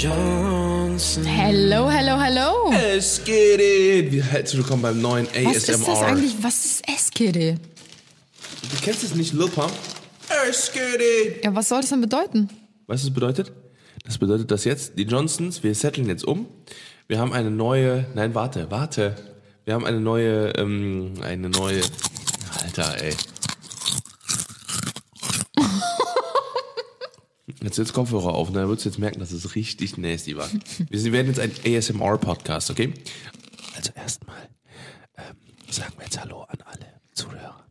Johnsons. Hello, hello, hello. Es geht! Wie- Herzlich willkommen beim neuen ASMR. Was ist das eigentlich? Was ist SKD? Du kennst es nicht, Lil Pump? It! Ja, was soll das denn bedeuten? Weißt du, was das bedeutet? Das bedeutet, dass jetzt die Johnsons, wir setteln jetzt um. Wir haben eine neue, nein, warte, warte. Wir haben eine neue, ähm, eine neue, Alter, ey. Jetzt setzt Kopfhörer auf und dann würdest du jetzt merken, dass es richtig nasty war. Wir werden jetzt ein ASMR-Podcast, okay? Also erstmal ähm, sagen wir jetzt Hallo an alle Zuhörer.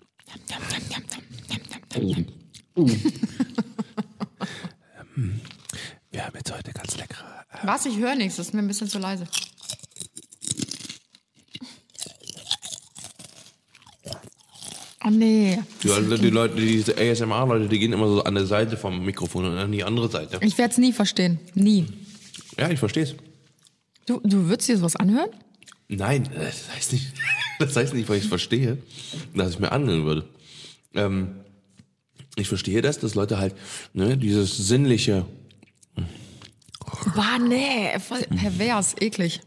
Wir haben jetzt heute ganz leckere äh, Was? Ich höre nichts. Das ist mir ein bisschen zu leise. Oh nee. Die, Leute- die Leute, diese ASMR-Leute, die gehen immer so an der Seite vom Mikrofon und an die andere Seite. Ich werde es nie verstehen. Nie. Ja, ich verstehe es. Du, du würdest dir sowas anhören? Nein, das heißt nicht, das heißt nicht, weil ich es verstehe, dass ich mir anhören würde. Ähm, ich verstehe das, dass Leute halt ne, dieses sinnliche, Bah, nee. Voll pervers. Eklig.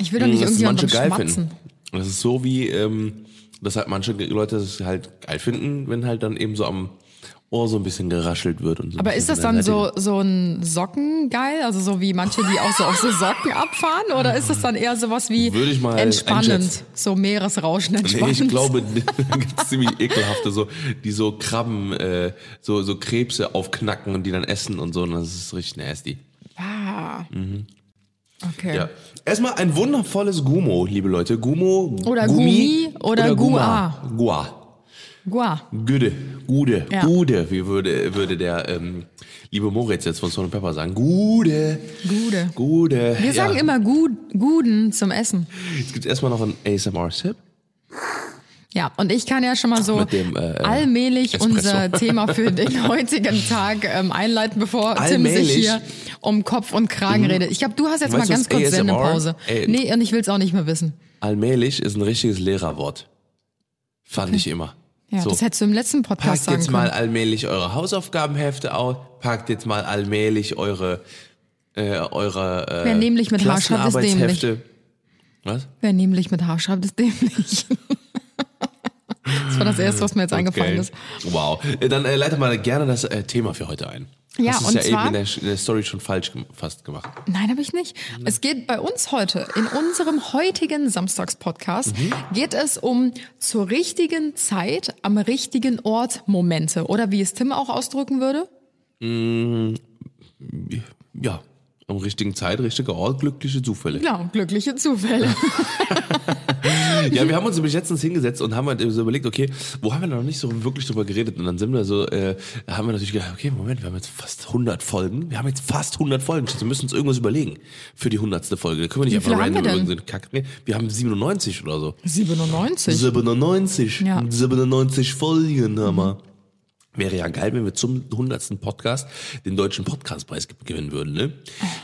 Ich will doch nicht dass irgendwie manche unterm geil Schmatzen. finden. Das ist so wie, ähm, dass halt manche Leute es halt geil finden, wenn halt dann eben so am Ohr so ein bisschen geraschelt wird. Und so Aber ist das dann so, so ein Sockengeil? Also so wie manche, die auch so auf so Socken abfahren? Oder ist das dann eher sowas wie Würde ich mal entspannend? einschätzen. So Meeresrauschen Nee, entspannend? ich glaube, da gibt's ziemlich ekelhafte, so, die so Krabben, äh, so, so Krebse aufknacken und die dann essen und so, und das ist richtig nasty. Ah. Okay. Ja. Erstmal ein wundervolles Gumo, liebe Leute. Gumo, Oder Gummi Gummi oder Guma. Gua. Gua. Güde, Gude, Ja. Gude, wie würde, würde der ähm, liebe Moritz jetzt von Salt Pepper sagen. Gude. Gude. Gude. Wir sagen ja. immer Gud, Guden zum Essen. Jetzt gibt's erstmal noch einen ASMR-Sip. Ja, und ich kann ja schon mal so dem, äh, allmählich Espresso. unser Thema für den heutigen Tag ähm, einleiten, bevor Tim Allmählich? sich hier um Kopf und Kragen redet. Ich glaube, du hast jetzt Weißt mal ganz kurz? Sendepause. Nee, und ich will es auch nicht mehr wissen. Allmählich ist ein richtiges Lehrerwort. Fand ich immer. Ja, So. das hättest du im letzten Podcast Packt jetzt können. mal allmählich eure Hausaufgabenhefte aus, packt jetzt mal allmählich eure äh, eure äh, Wer nämlich mit H schreibt, ist Klassenarbeitshefte. Was? Wer nämlich mit H schreibt, ist dämlich. das war das Erste, was mir jetzt eingefallen ist. Wow. Äh, Dann äh, leite mal gerne das äh, Thema für heute ein. Ja, das ist und ja zwar- eben in der, in der Story schon falsch fast gemacht. Nein, habe ich nicht. Es geht bei uns heute, in unserem heutigen Samstagspodcast, geht es um zur richtigen Zeit am richtigen Ort Momente. Oder wie es Tim auch ausdrücken würde. Ja, am richtigen Zeit, richtiger Ort, glückliche Zufälle. Genau, glückliche Zufälle. Ja, wir haben uns nämlich letztens hingesetzt und haben halt so überlegt, okay, wo haben wir noch nicht so wirklich drüber geredet? Und dann sind wir so, äh, haben wir natürlich gedacht, okay, Moment, wir haben jetzt fast 100 Folgen. Wir haben jetzt fast 100 Folgen. Wir müssen uns irgendwas überlegen für die 100. Folge. Da können wir nicht Wie einfach random irgendeinen Kack. Wir haben 97 oder so. 97. 97. Ja. 97 Folgen haben wir. Wäre ja geil, wenn wir zum 100. Podcast den deutschen Podcastpreis ge- gewinnen würden, ne?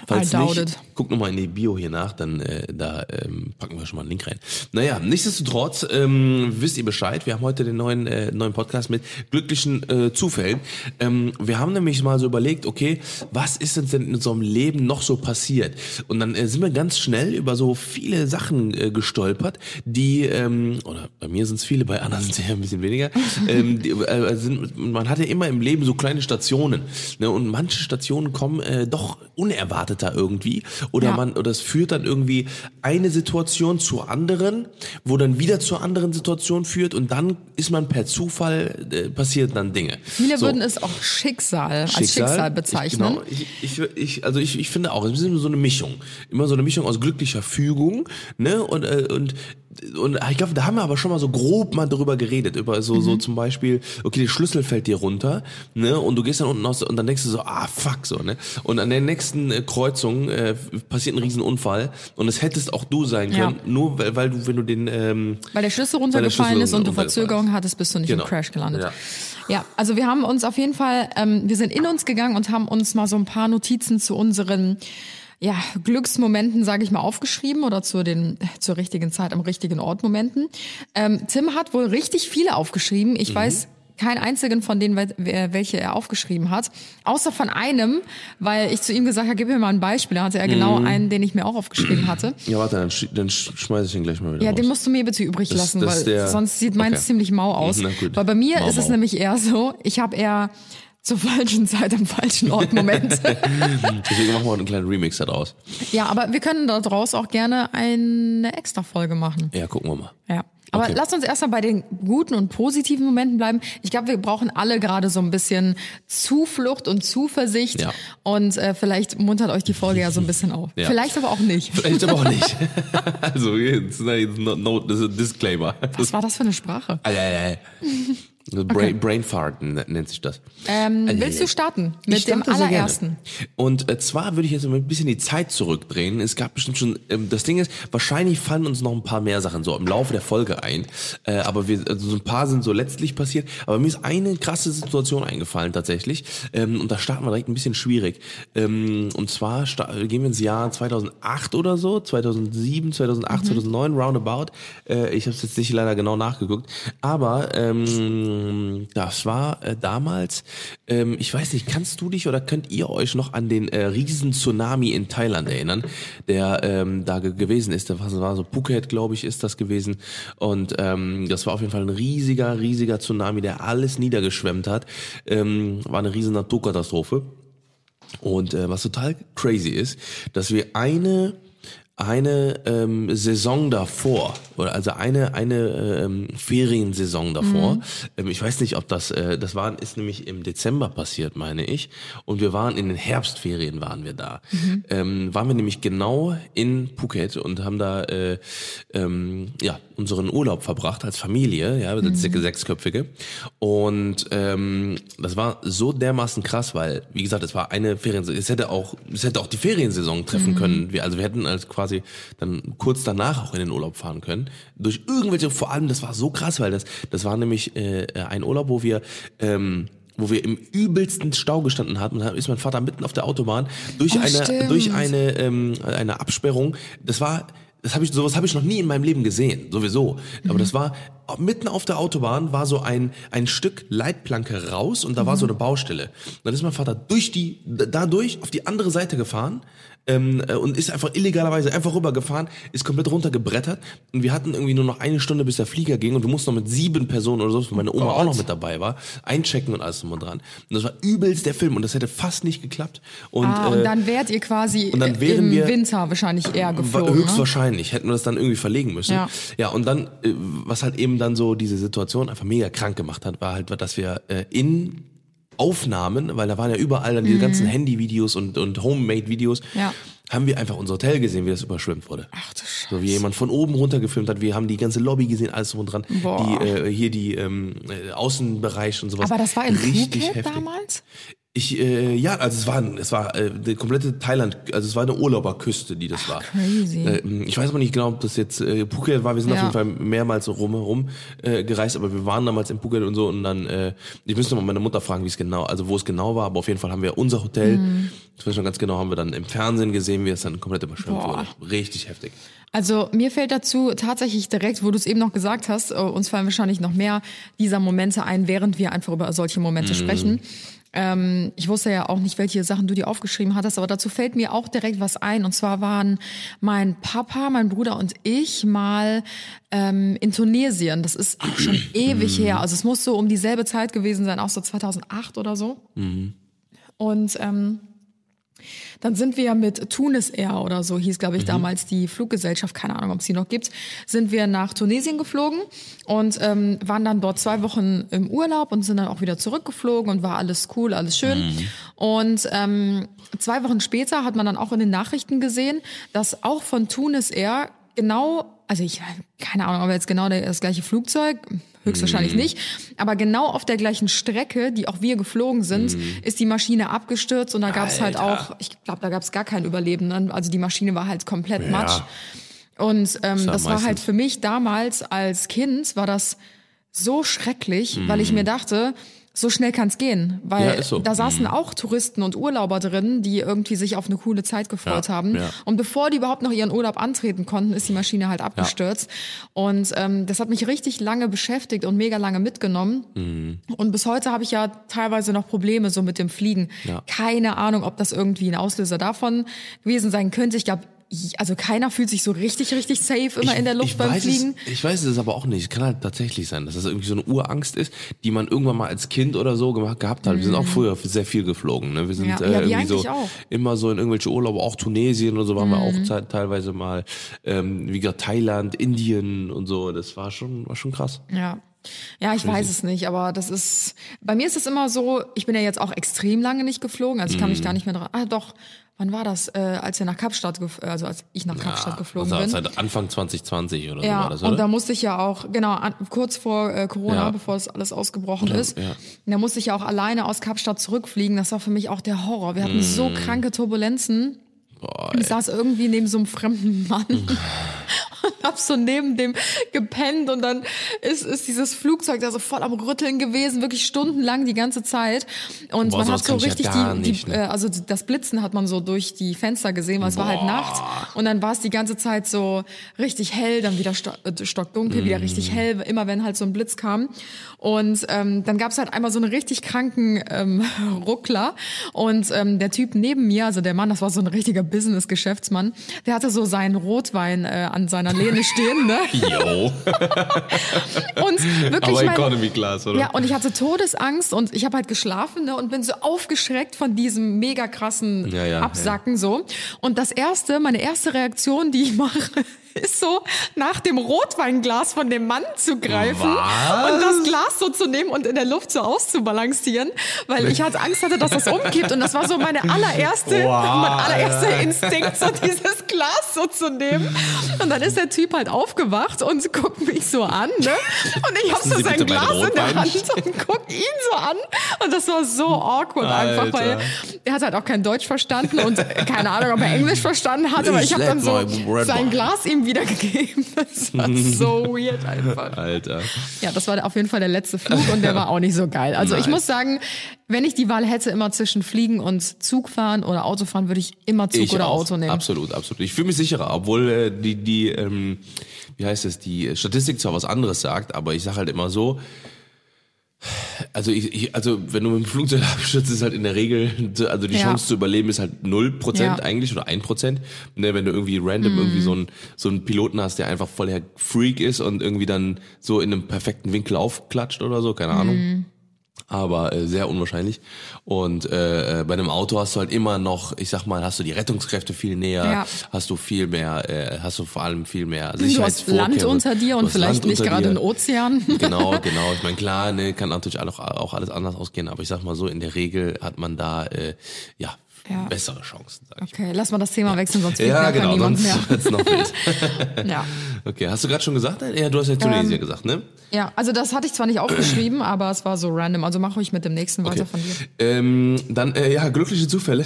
Falls nicht, it. guck nochmal in die Bio hier nach, dann äh, da ähm, packen wir schon mal einen Link rein. Naja, nichtsdestotrotz ähm, wisst ihr Bescheid, wir haben heute den neuen, äh, neuen Podcast mit glücklichen äh, Zufällen. Ähm, wir haben nämlich mal so überlegt, okay, was ist uns denn in unserem Leben noch so passiert? Und dann äh, sind wir ganz schnell über so viele Sachen äh, gestolpert, die, ähm, oder bei mir sind es viele, bei anderen sind es ja ein bisschen weniger, ähm, die, äh, sind, man hat ja immer im Leben so kleine Stationen. Ne? Und manche Stationen kommen äh, doch unerwarteter irgendwie. Oder Ja. man, oder es führt dann irgendwie eine Situation zur anderen, wo dann wieder zur anderen Situation führt und dann ist man per Zufall, äh, passieren dann Dinge. Viele So. würden es auch Schicksal, als Schicksal bezeichnen. Ich, genau, ich, ich, ich, also ich, ich finde auch, es ist immer so eine Mischung. Immer so eine Mischung aus glücklicher Fügung, ne? Und, äh, und, und ich glaube, da haben wir aber schon mal so grob mal drüber geredet. Über so, Mhm. so zum Beispiel, okay, der Schlüssel fällt dir runter, ne? Und du gehst dann unten aus und dann denkst du so, ah fuck, so, ne? Und an der nächsten äh, Kreuzung äh, passiert ein Riesenunfall und es hättest auch du sein Ja. können, nur weil, weil du, wenn du den ähm, Weil der Schlüssel Weil der runtergefallen Schlüssel ist und du runtergefallen Verzögerung hattest, bist du nicht Genau. im Crash gelandet. Ja. Ja. also wir haben uns auf jeden Fall, ähm, wir sind in uns gegangen und haben uns mal so ein paar Notizen zu unseren ja, Glücksmomenten, sage ich mal, aufgeschrieben oder zu den zur richtigen Zeit am richtigen Ort Momenten. Ähm, Tim hat wohl richtig viele aufgeschrieben. Ich weiß keinen einzigen von denen, welche er aufgeschrieben hat, außer von einem, weil ich zu ihm gesagt habe, gib mir mal ein Beispiel. Da hatte er genau einen, den ich mir auch aufgeschrieben hatte. Ja, warte, dann, sch- dann sch- schmeiß ich den gleich mal wieder Ja, raus. den musst du mir bitte übrig Das- lassen, das weil der- sonst sieht meins Okay. ziemlich mau aus. Na gut. Weil bei mir Mau, ist es mau. nämlich eher so, ich habe eher zur falschen Zeit am falschen Ort Momente. Deswegen machen wir einen kleinen Remix daraus. ja, aber wir können daraus auch gerne eine extra Folge machen. Ja, gucken wir mal. Ja. Aber Okay. lass uns erstmal bei den guten und positiven Momenten bleiben. Ich glaube, wir brauchen alle gerade so ein bisschen Zuflucht und Zuversicht. Ja. Und äh, vielleicht muntert euch die Folge ja so ein bisschen auf. Ja. Vielleicht aber auch nicht. Vielleicht aber auch nicht. also, jetzt no, no, das ist ein Disclaimer. Was war das für eine Sprache? Ei. Brain, Brain Fart nennt sich das. Ähm, ei, willst du starten mit Ich dem allerersten? Und äh, zwar würde ich jetzt mal ein bisschen die Zeit zurückdrehen. Es gab bestimmt schon, ähm, das Ding ist, wahrscheinlich fallen uns noch ein paar mehr Sachen so im Laufe der Folge ein. Äh, aber wir, also so ein paar sind so letztlich passiert. Aber mir ist eine krasse Situation eingefallen tatsächlich. Ähm, und da starten wir direkt ein bisschen schwierig. Ähm, und zwar gehen wir ins Jahr 2008 oder so, 2007, 2008, 2009, roundabout. Äh, ich habe es jetzt nicht leider genau nachgeguckt. Aber ähm, das war äh, damals, ähm, ich weiß nicht, kannst du dich oder könnt ihr euch noch an den äh, riesen Tsunami in Thailand erinnern, der ähm, da ge gewesen ist? Das war so Phuket, glaube ich, ist das gewesen. Und ähm, das war auf jeden Fall ein riesiger, riesiger Tsunami, der alles niedergeschwemmt hat. Ähm, war eine riesen Naturkatastrophe. Und äh, was total crazy ist, dass wir eine eine ähm, Saison davor oder also eine eine ähm, Feriensaison davor. Ähm, ich weiß nicht, ob das äh, das war ist nämlich im Dezember passiert, meine ich. Und wir waren in den Herbstferien waren wir da. Ähm, waren wir nämlich genau in Phuket und haben da äh, ähm, ja unseren Urlaub verbracht als Familie, ja, mhm. sechsköpfige. Und ähm, das war so dermaßen krass, weil wie gesagt, es war eine Feriensaison. Es hätte auch es hätte auch die Feriensaison treffen können. Wir also wir hätten als quasi dann kurz danach auch in den Urlaub fahren können. Durch irgendwelche, vor allem, das war so krass, weil das, das war nämlich äh, ein Urlaub, wo wir ähm, wo wir im übelsten Stau gestanden hatten. Und da ist mein Vater mitten auf der Autobahn durch Oh, eine stimmt. durch eine ähm, eine Absperrung. Das war das habe ich sowas habe ich noch nie in meinem Leben gesehen, sowieso. Aber das war mitten auf der Autobahn war so ein ein Stück Leitplanke raus und da war so eine Baustelle. Dann ist mein Vater durch die dadurch auf die andere Seite gefahren ähm, äh, und ist einfach illegalerweise einfach rübergefahren, ist komplett runtergebrettert und wir hatten irgendwie nur noch eine Stunde, bis der Flieger ging und wir mussten noch mit sieben Personen oder so, wo meine Oma auch noch mit dabei war, einchecken und alles drum und dran. Und das war übelst der Film und das hätte fast nicht geklappt. Und, Ah, und äh, dann wärt ihr quasi und dann wären im wir- Winter wahrscheinlich eher geflogen. Ne? höchstwahrscheinlich hätten wir das dann irgendwie verlegen müssen. Ja. ja und dann, äh, was halt eben dann so diese Situation einfach mega krank gemacht hat, war halt, dass wir äh, in Aufnahmen, weil da waren ja überall dann diese ganzen Handyvideos und, und Homemade-Videos, Mhm. Ja. haben wir einfach unser Hotel gesehen, wie das überschwemmt wurde. Ach du Scheiße. So wie jemand von oben runter gefilmt hat. Wir haben die ganze Lobby gesehen, alles drum und dran. Boah. Die, äh, hier die ähm, äh, Außenbereich und sowas. Aber das war in Richtig Phuket heftig. damals? Ich, äh, ja, also es war, es war äh, die komplette Thailand, also es war eine Urlauberküste, die das war. crazy. Äh, ich weiß aber nicht genau, ob das jetzt äh, Phuket war. Wir sind Ja. auf jeden Fall mehrmals so rumherum äh, gereist, aber wir waren damals in Phuket und so und dann, äh, ich müsste mal meine Mutter fragen, wie es genau, also wo es genau war, aber auf jeden Fall haben wir unser Hotel, Mhm. das weiß ich noch ganz genau, haben wir dann im Fernsehen gesehen, wie es dann komplett überschwemmt Boah. wurde. Richtig heftig. Also mir fällt dazu tatsächlich direkt, wo du es eben noch gesagt hast, äh, uns fallen wahrscheinlich noch mehr dieser Momente ein, während wir einfach über solche Momente Mhm. sprechen. Ähm, ich wusste ja auch nicht, welche Sachen du dir aufgeschrieben hattest, aber dazu fällt mir auch direkt was ein. Und zwar waren mein Papa, mein Bruder und ich mal ähm, in Tunesien. Das ist auch schon ewig her. Also es muss so um dieselbe Zeit gewesen sein, auch so 2008 oder so. Und ähm, dann sind wir mit Tunis Air oder so hieß, glaube ich, damals die Fluggesellschaft, keine Ahnung, ob es sie noch gibt, sind wir nach Tunesien geflogen und ähm, waren dann dort zwei Wochen im Urlaub und sind dann auch wieder zurückgeflogen und war alles cool, alles schön. Und ähm, zwei Wochen später hat man dann auch in den Nachrichten gesehen, dass auch von Tunis Air genau, also ich keine Ahnung, ob jetzt genau das gleiche Flugzeug, höchstwahrscheinlich nicht, aber genau auf der gleichen Strecke, die auch wir geflogen sind, ist die Maschine abgestürzt und da gab es halt auch, ich glaube, da gab es gar keinen Überlebenden, also die Maschine war halt komplett matsch. Und ähm, ja das war halt für mich damals als Kind, war das so schrecklich, weil Mhm. ich mir dachte, so schnell kann's gehen, weil Ja, so. da saßen auch Touristen und Urlauber drin, die irgendwie sich auf eine coole Zeit gefreut Ja, haben. ja. Und bevor die überhaupt noch ihren Urlaub antreten konnten, ist die Maschine halt abgestürzt. Und ähm, das hat mich richtig lange beschäftigt und mega lange mitgenommen. Mhm. Und bis heute habe ich ja teilweise noch Probleme so mit dem Fliegen. Keine Ahnung, ob das irgendwie ein Auslöser davon gewesen sein könnte. Ich glaube, also keiner fühlt sich so richtig, richtig safe immer in der Luft ich beim Fliegen. Es, ich weiß es aber auch nicht. Es kann halt tatsächlich sein, dass das irgendwie so eine Urangst ist, die man irgendwann mal als Kind oder so gemacht, gehabt hat. Wir sind auch früher sehr viel geflogen. Ne? Wir sind Mhm. Ja, äh, ja, wir irgendwie so auch. immer so in irgendwelche Urlaube, auch Tunesien und so waren wir Mhm. auch te- teilweise mal. Ähm, wie gesagt, Thailand, Indien und so. Das war schon, war schon krass. Ja. Ja, ich weiß es nicht, aber das ist, bei mir ist es immer so, ich bin ja jetzt auch extrem lange nicht geflogen, also ich kann mich Mhm. gar nicht mehr dran, ah doch, wann war das, äh, als wir nach Kapstadt, gef- also als ich nach Kapstadt geflogen also bin. Seit Anfang 2020 oder so Ja, war das, und oder? da musste ich ja auch, genau, an, kurz vor äh, Corona, Ja. bevor es alles ausgebrochen Ja, ist, ja. da musste ich ja auch alleine aus Kapstadt zurückfliegen. Das war für mich auch der Horror. Wir hatten so Mm. kranke Turbulenzen. Boah, Ich saß irgendwie neben so einem fremden Mann und hab so neben dem gepennt und dann ist, ist dieses Flugzeug da so voll am Rütteln gewesen, wirklich stundenlang die ganze Zeit. Und Boah, man hat so ja richtig gar die, nicht, die ne? äh, also das Blitzen hat man so durch die Fenster gesehen, weil es war halt Nacht. Und dann war es die ganze Zeit so richtig hell, dann wieder sto äh, stockdunkel, wieder richtig Mm. hell, immer wenn halt so ein Blitz kam. Und ähm, dann gab es halt einmal so einen richtig kranken ähm, Ruckler. Und ähm, der Typ neben mir, also der Mann, das war so ein richtiger Business-Geschäftsmann, der hatte so seinen Rotwein äh, an seiner Lehne stehen, ne? Yo. Und wirklich Aber mein, Economy Class, oder? ja, und ich hatte Todesangst und ich habe halt geschlafen ne, und bin so aufgeschreckt von diesem mega krassen Ja, ja, Absacken so. Und das erste, meine erste Reaktion, die ich mache, ist so nach dem Rotweinglas von dem Mann zu greifen Was? und das Glas so zu nehmen und in der Luft so auszubalancieren, weil ich hatte Angst hatte, dass das umkippt und das war so meine allererste, Wow, mein allererster Alter. Instinkt, so dieses Glas so zu nehmen. Und dann ist der Typ halt aufgewacht und guckt mich so an, ne? Und ich hab so sein Glas in der? Hand und guck ihn so an. Und das war so awkward einfach, weil Alter. er hat halt auch kein Deutsch verstanden und keine Ahnung, ob er Englisch verstanden hat, aber Ich habe dann so sein. Glas ihm wiedergegeben. Das war so weird einfach. Alter. Ja, das war auf jeden Fall der letzte Flug und der war auch nicht so geil. Also ich Nein. muss sagen, wenn ich die Wahl hätte, immer zwischen Fliegen und Zug fahren oder Auto fahren, würde ich immer Zug oder auch. Auto nehmen. Absolut, absolut. Ich fühle mich sicherer, obwohl äh, die, die, ähm, wie heißt es, die Statistik zwar was anderes sagt, aber ich sage halt immer so, also ich, ich, also wenn du mit dem Flugzeug abstürzt, ist halt in der Regel, also die Ja. Chance zu überleben ist halt null Prozent Ja. eigentlich oder ein Prozent. Ne, wenn du irgendwie random irgendwie so einen so einen Piloten hast, der einfach voll der Freak ist und irgendwie dann so in einem perfekten Winkel aufklatscht oder so, keine Ahnung. Aber äh, sehr unwahrscheinlich. Und äh, äh, bei einem Auto hast du halt immer noch, ich sag mal, hast du die Rettungskräfte viel näher, Ja. hast du viel mehr, äh, hast du vor allem viel mehr Du hast Sicherheitsvorkehrungen. Land unter dir und vielleicht Land nicht gerade dir. ein Ozean. Genau, genau. Ich meine, klar, ne, kann natürlich auch, auch alles anders ausgehen, aber ich sag mal so, in der Regel hat man da äh, ja, Ja. bessere Chancen, sag ich. Okay, lass mal das Thema wechseln, sonst Ja, genau, niemand sonst mehr. noch wild. Ja. Okay, hast du gerade schon gesagt? Ja, du hast ja Tunesien gesagt, ne? ja, also das hatte ich zwar nicht aufgeschrieben, aber es war so random. Also mach ruhig mit dem nächsten weiter von dir. Ähm, dann, äh, ja, glückliche Zufälle.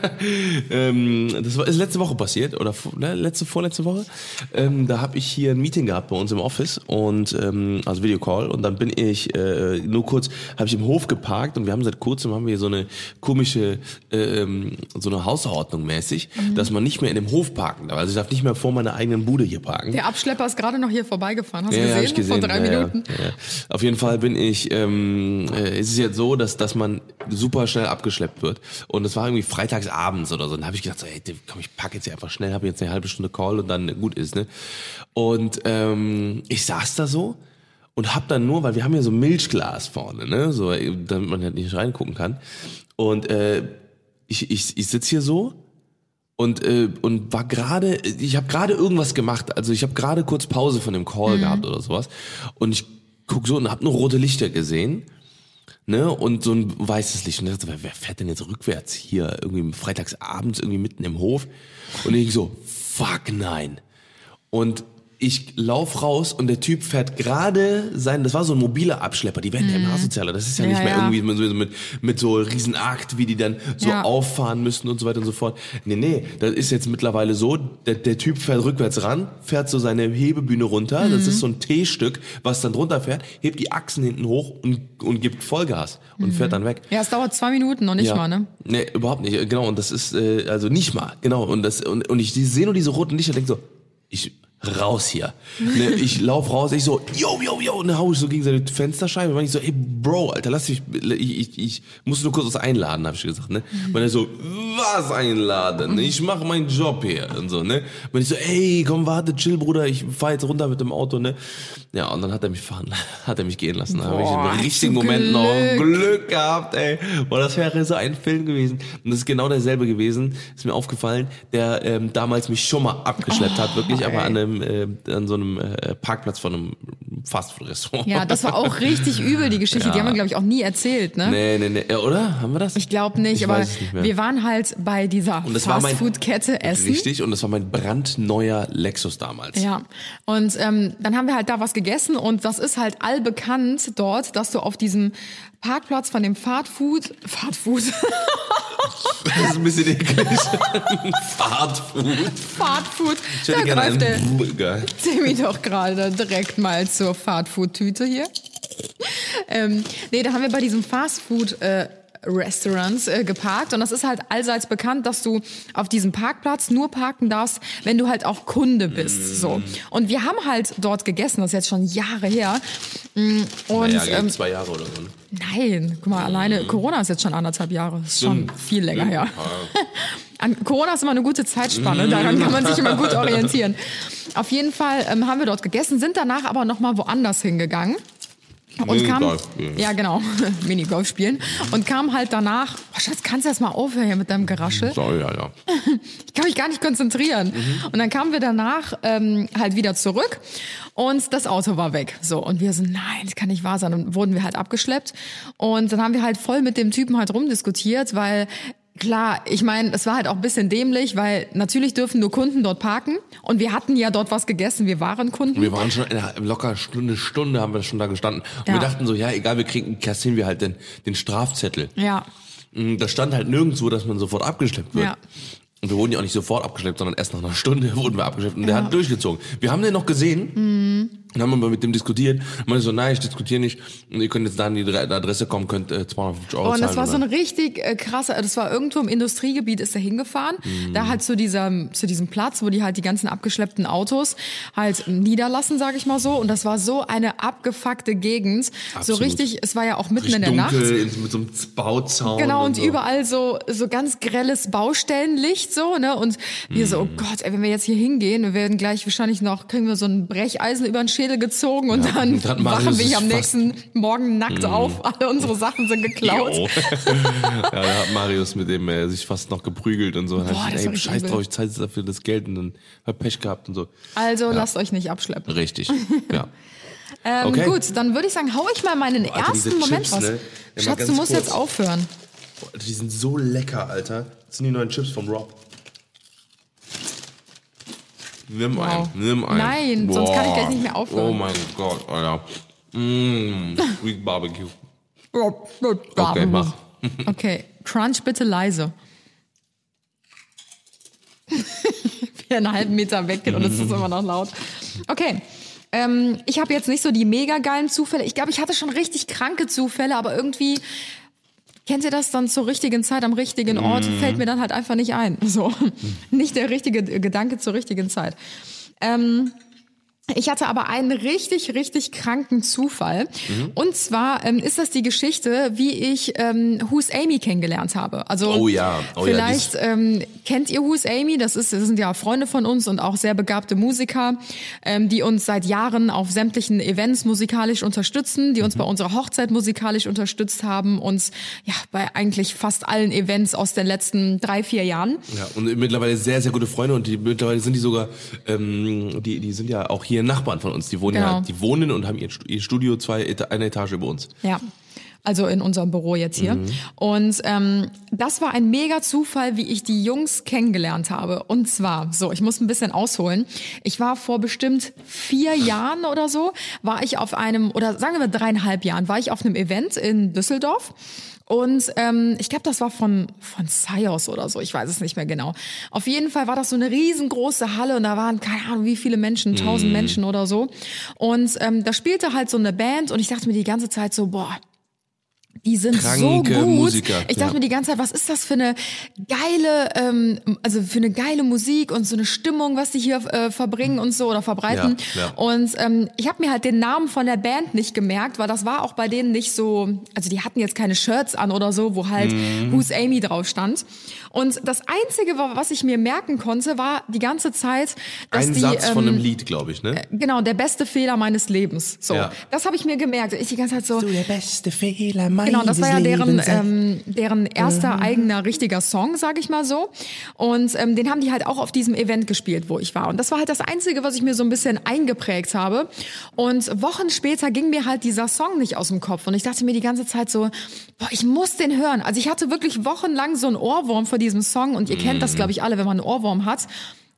ähm, das war, ist letzte Woche passiert, oder ne, letzte, vorletzte Woche. Ähm, da habe ich hier ein Meeting gehabt bei uns im Office und ähm, also Videocall und dann bin ich äh, nur kurz, habe ich im Hof geparkt und wir haben seit kurzem haben wir so eine komische, äh, ähm, so eine Hausordnung mäßig, dass man nicht mehr in dem Hof parken darf. Also ich darf nicht mehr vor meiner eigenen Bude hier parken. Der Abschlepper ist gerade noch hier vorbeigefahren. Hast du Ja, gesehen? ich gesehen. Vor drei ja, Minuten. Ja. Auf jeden Fall bin ich, ähm, äh, ist es jetzt so, dass, dass man super schnell abgeschleppt wird. Und es war irgendwie freitags abends oder so. Und dann habe ich gedacht, so, ey, komm, ich packe jetzt hier einfach schnell, habe jetzt eine halbe Stunde Call und dann gut ist, ne? Und ähm, ich saß da so und hab dann nur, weil wir haben ja so Milchglas vorne, ne? So, äh, damit man halt nicht reingucken kann. Und äh, ich, ich, ich sitz hier so und äh, und war gerade ich habe gerade irgendwas gemacht. Also ich habe gerade kurz Pause von dem Call gehabt oder sowas. Und ich guck so und habe nur rote Lichter gesehen ne? Und so ein weißes Licht. Und ich dachte, wer, wer fährt denn jetzt rückwärts hier irgendwie freitags abends irgendwie mitten im Hof? Und ich so fuck nein. Und ich lauf raus und der Typ fährt gerade sein, das war so ein mobiler Abschlepper, die werden ja immer asozialer. Das ist ja, Mhm. Ja, nicht mehr ja. irgendwie mit, so- mit, mit so Riesenakt, wie die dann so Ja. auffahren müssen und so weiter und so fort. Nee, nee, das ist jetzt mittlerweile so, der, der Typ fährt rückwärts ran, fährt so seine Hebebühne runter, das Mhm. ist so ein T-Stück, was dann drunter fährt, hebt die Achsen hinten hoch und, und gibt Vollgas und fährt dann weg. Ja, es dauert zwei Minuten noch nicht mal, ne? Nee, überhaupt nicht. Genau, und das ist, äh, also nicht mal, genau. Und das und, und ich sehe nur diese roten Lichter und denke so, ich raus hier. Ne, ich lauf raus, ich so, yo, yo, yo, und dann hau ich so gegen seine Fensterscheibe. Und ich so, ey, Bro, Alter, lass mich, ich, ich, ich muss nur kurz was einladen, habe ich gesagt, ne? Und er so, was einladen? Ich mache meinen Job hier und so, ne? Und ich so, ey, komm, warte, chill, Bruder, ich fahr jetzt runter mit dem Auto, ne? Ja, und dann hat er mich fahren, hat er mich gehen lassen. Da habe ich im richtigen Moment noch Glück. Glück gehabt, ey. Boah, das wäre so ein Film gewesen. Und das ist genau derselbe gewesen, ist mir aufgefallen, der ähm, damals mich schon mal abgeschleppt hat, wirklich, aber an einem, äh, an so einem äh, Parkplatz von einem Fastfood-Restaurant. Ja, das war auch richtig übel, die Geschichte. Die Ja. haben wir, glaube ich, auch nie erzählt, ne? Nee, nee, nee. Oder? Haben wir das? Ich glaube nicht, Ich aber nicht mehr. wir waren halt bei dieser Fastfood-Kette Essen. Richtig, und das war mein brandneuer Lexus damals. Ja, und ähm, dann haben wir halt da was gegessen und das ist halt allbekannt dort, dass du auf diesem Parkplatz von dem Fastfood, Fastfood, Das ist ein bisschen eklig. Fahrtfood. Fastfood, Ich da greift der. Timmy doch gerade direkt mal zur Fastfood-Tüte hier. Ähm, nee, da haben wir bei diesem Fastfood äh, Restaurants äh, geparkt und das ist halt allseits bekannt, dass du auf diesem Parkplatz nur parken darfst, wenn du halt auch Kunde bist. So und wir haben halt dort gegessen, das ist jetzt schon Jahre her. Mm, Und naja, ähm, zwei Jahre oder so. ne? nein, guck mal, alleine Corona ist jetzt schon anderthalb Jahre, das ist schon viel länger her. Ja. An Corona ist immer eine gute Zeitspanne, daran kann man sich immer gut orientieren. Auf jeden Fall ähm, haben wir dort gegessen, sind danach aber noch mal woanders hingegangen. Und kam, ja genau, Minigolf spielen und kam halt danach, oh Schatz, kannst du jetzt mal aufhören hier mit deinem Geraschel? So, ja, ja. Ich kann mich gar nicht konzentrieren. Und dann kamen wir danach ähm, halt wieder zurück und das Auto war weg. So und wir so, nein, das kann nicht wahr sein. Und wurden wir halt abgeschleppt und dann haben wir halt voll mit dem Typen halt rumdiskutiert, weil Klar, ich meine, es war halt auch ein bisschen dämlich, weil natürlich dürfen nur Kunden dort parken und wir hatten ja dort was gegessen, wir waren Kunden. Wir waren schon in einer locker Stunde, Stunde haben wir schon da gestanden. Und Ja. wir dachten so, ja, egal, wir kriegen, kassieren wir halt den, den Strafzettel. Ja, Mm, Da stand halt nirgendwo, dass man sofort abgeschleppt wird. Ja. Und wir wurden ja auch nicht sofort abgeschleppt, sondern erst nach einer Stunde wurden wir abgeschleppt. Und der Ja. hat durchgezogen. Wir haben den noch gesehen. Mhm. Und haben aber mit dem diskutiert. Und meinte so, nein, ich diskutiere nicht. Und ihr könnt jetzt da an die Dre- Adresse kommen, könnt äh, 250 Euro Oh, und zahlen. das war so und ein richtig äh, krasser, das war irgendwo im Industriegebiet ist er hingefahren, Mhm. da halt zu diesem zu diesem Platz, wo die halt die ganzen abgeschleppten Autos halt niederlassen, sage ich mal so, und das war so eine abgefuckte Gegend, so Absolut. richtig, es war ja auch mitten Richtig in der Nacht. dunkel, in, mit so einem Bauzaun. Genau, und so. überall so, so ganz grelles Baustellenlicht, so, ne? Und wir so, oh Mhm. Gott, ey, wenn wir jetzt hier hingehen, wir werden gleich wahrscheinlich noch, kriegen wir so ein Brecheisen über den Schädel gezogen und Ja, dann und dann wachen wir am nächsten Morgen nackt auf, alle unsere Sachen sind geklaut. Ja, da hat Marius mit dem äh, sich fast noch geprügelt und so. Und Boah, war ey, scheiß drauf, ich jetzt dafür das Geld und dann hab Pech gehabt und so. Also lasst euch nicht abschleppen. Richtig, ja. Ähm, Okay. Gut, dann würde ich sagen, hau ich mal meinen Alter, ersten Moment Chips, raus. ne? Ja, Schatz, du musst kurz. jetzt aufhören. Boah, die sind so lecker, Alter. Das sind die neuen Chips vom Rob. Nimm Wow. einen, nimm einen. Nein, sonst kann ich gleich nicht mehr aufhören. Oh mein Gott, Alter. Mmh, Sweet Barbecue. Okay, mach. Okay, Crunch bitte leise. Wir einen halben Meter weg und es ist immer noch laut. Okay. Ähm, ich habe jetzt nicht so die mega geilen Zufälle. Ich glaube, ich hatte schon richtig kranke Zufälle, aber irgendwie kennt ihr das dann zur richtigen Zeit am richtigen Ort? Fällt mir dann halt einfach nicht ein. So, nicht der richtige Gedanke zur richtigen Zeit. Ähm, ich hatte aber einen richtig, richtig kranken Zufall. Mhm. Und zwar ähm, ist das die Geschichte, wie ich ähm, Who's Amy kennengelernt habe. Also Oh ja, oh ja, vielleicht ähm, kennt ihr Who's Amy. Das, ist, das sind ja Freunde von uns und auch sehr begabte Musiker, ähm, die uns seit Jahren auf sämtlichen Events musikalisch unterstützen, die uns Mhm. bei unserer Hochzeit musikalisch unterstützt haben, uns ja bei eigentlich fast allen Events aus den letzten drei, vier Jahren. Ja, und mittlerweile sehr, sehr gute Freunde und die mittlerweile sind die sogar, ähm, die, die sind ja auch hier Nachbarn von uns. Die wohnen Genau. ja, die wohnen und haben ihr ihr Studio zwei, eine Etage über uns. Ja. Also in unserem Büro jetzt hier. Mhm. Und ähm, das war ein mega Zufall, wie ich die Jungs kennengelernt habe. Und zwar, so, ich muss ein bisschen ausholen. Ich war vor bestimmt vier Jahren oder so, war ich auf einem, oder sagen wir dreieinhalb Jahren, war ich auf einem Event in Düsseldorf. Und ähm, ich glaube, das war von von Sios oder so, ich weiß es nicht mehr genau. Auf jeden Fall war das so eine riesengroße Halle und da waren keine Ahnung wie viele Menschen, tausend Menschen oder so. Und ähm, da spielte halt so eine Band und ich dachte mir die ganze Zeit so, boah, die sind Kranke so gut. Musiker, ich dachte ja. mir die ganze Zeit, was ist das für eine geile, ähm, also für eine geile Musik und so eine Stimmung, was die hier äh, verbringen und so oder verbreiten. Ja, ja. Und ähm, ich habe mir halt den Namen von der Band nicht gemerkt, weil das war auch bei denen nicht so, also die hatten jetzt keine Shirts an oder so, wo halt Mhm. Who's Amy drauf stand. Und das Einzige, wa- was ich mir merken konnte, war die ganze Zeit, dass Ein die Satz von ähm, einem Lied, glaube ich, ne? Genau, der beste Fehler meines Lebens. So, Ja. das habe ich mir gemerkt. Ich die ganze Zeit so. der beste Fehler meines Genau, das war ja deren, ähm, deren erster eigener richtiger Song, sag ich mal so. Und ähm, den haben die halt auch auf diesem Event gespielt, wo ich war. Und das war halt das Einzige, was ich mir so ein bisschen eingeprägt habe. Und Wochen später ging mir halt dieser Song nicht aus dem Kopf. Und ich dachte mir die ganze Zeit so, boah, ich muss den hören. Also ich hatte wirklich wochenlang so einen Ohrwurm vor diesem Song. Und ihr kennt das, glaube ich, alle, wenn man einen Ohrwurm hat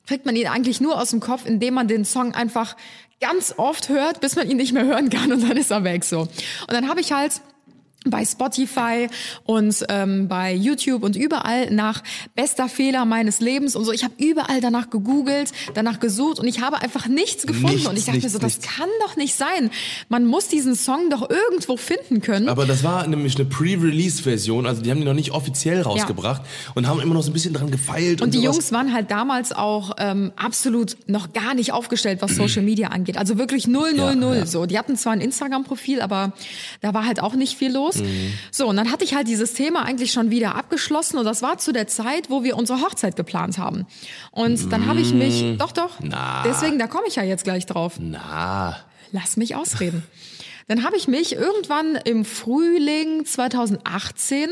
kriegt man ihn eigentlich nur aus dem Kopf, indem man den Song einfach ganz oft hört, bis man ihn nicht mehr hören kann und dann ist er weg so. Und dann habe ich halt bei Spotify und ähm, bei YouTube und überall nach bester Fehler meines Lebens und so. Ich habe überall danach gegoogelt, danach gesucht und ich habe einfach nichts gefunden. Nichts, und ich dachte nichts, mir so, das nichts. kann doch nicht sein. Man muss diesen Song doch irgendwo finden können. Aber das war nämlich eine Pre-Release-Version, also die haben die noch nicht offiziell rausgebracht und haben immer noch so ein bisschen dran gefeilt. Und, Und die sowas. Jungs waren halt damals auch ähm, absolut noch gar nicht aufgestellt, was Social Media angeht. Also wirklich null, null, Ja, null. ja. So, die hatten zwar ein Instagram-Profil, aber da war halt auch nicht viel los. Mhm. So, und dann hatte ich halt dieses Thema eigentlich schon wieder abgeschlossen und das war zu der Zeit, wo wir unsere Hochzeit geplant haben. Und dann habe ich mich, doch, doch. Mhm. Na. Deswegen, da komme ich ja jetzt gleich drauf. Na, Lass mich ausreden. Dann habe ich mich irgendwann im Frühling 2018,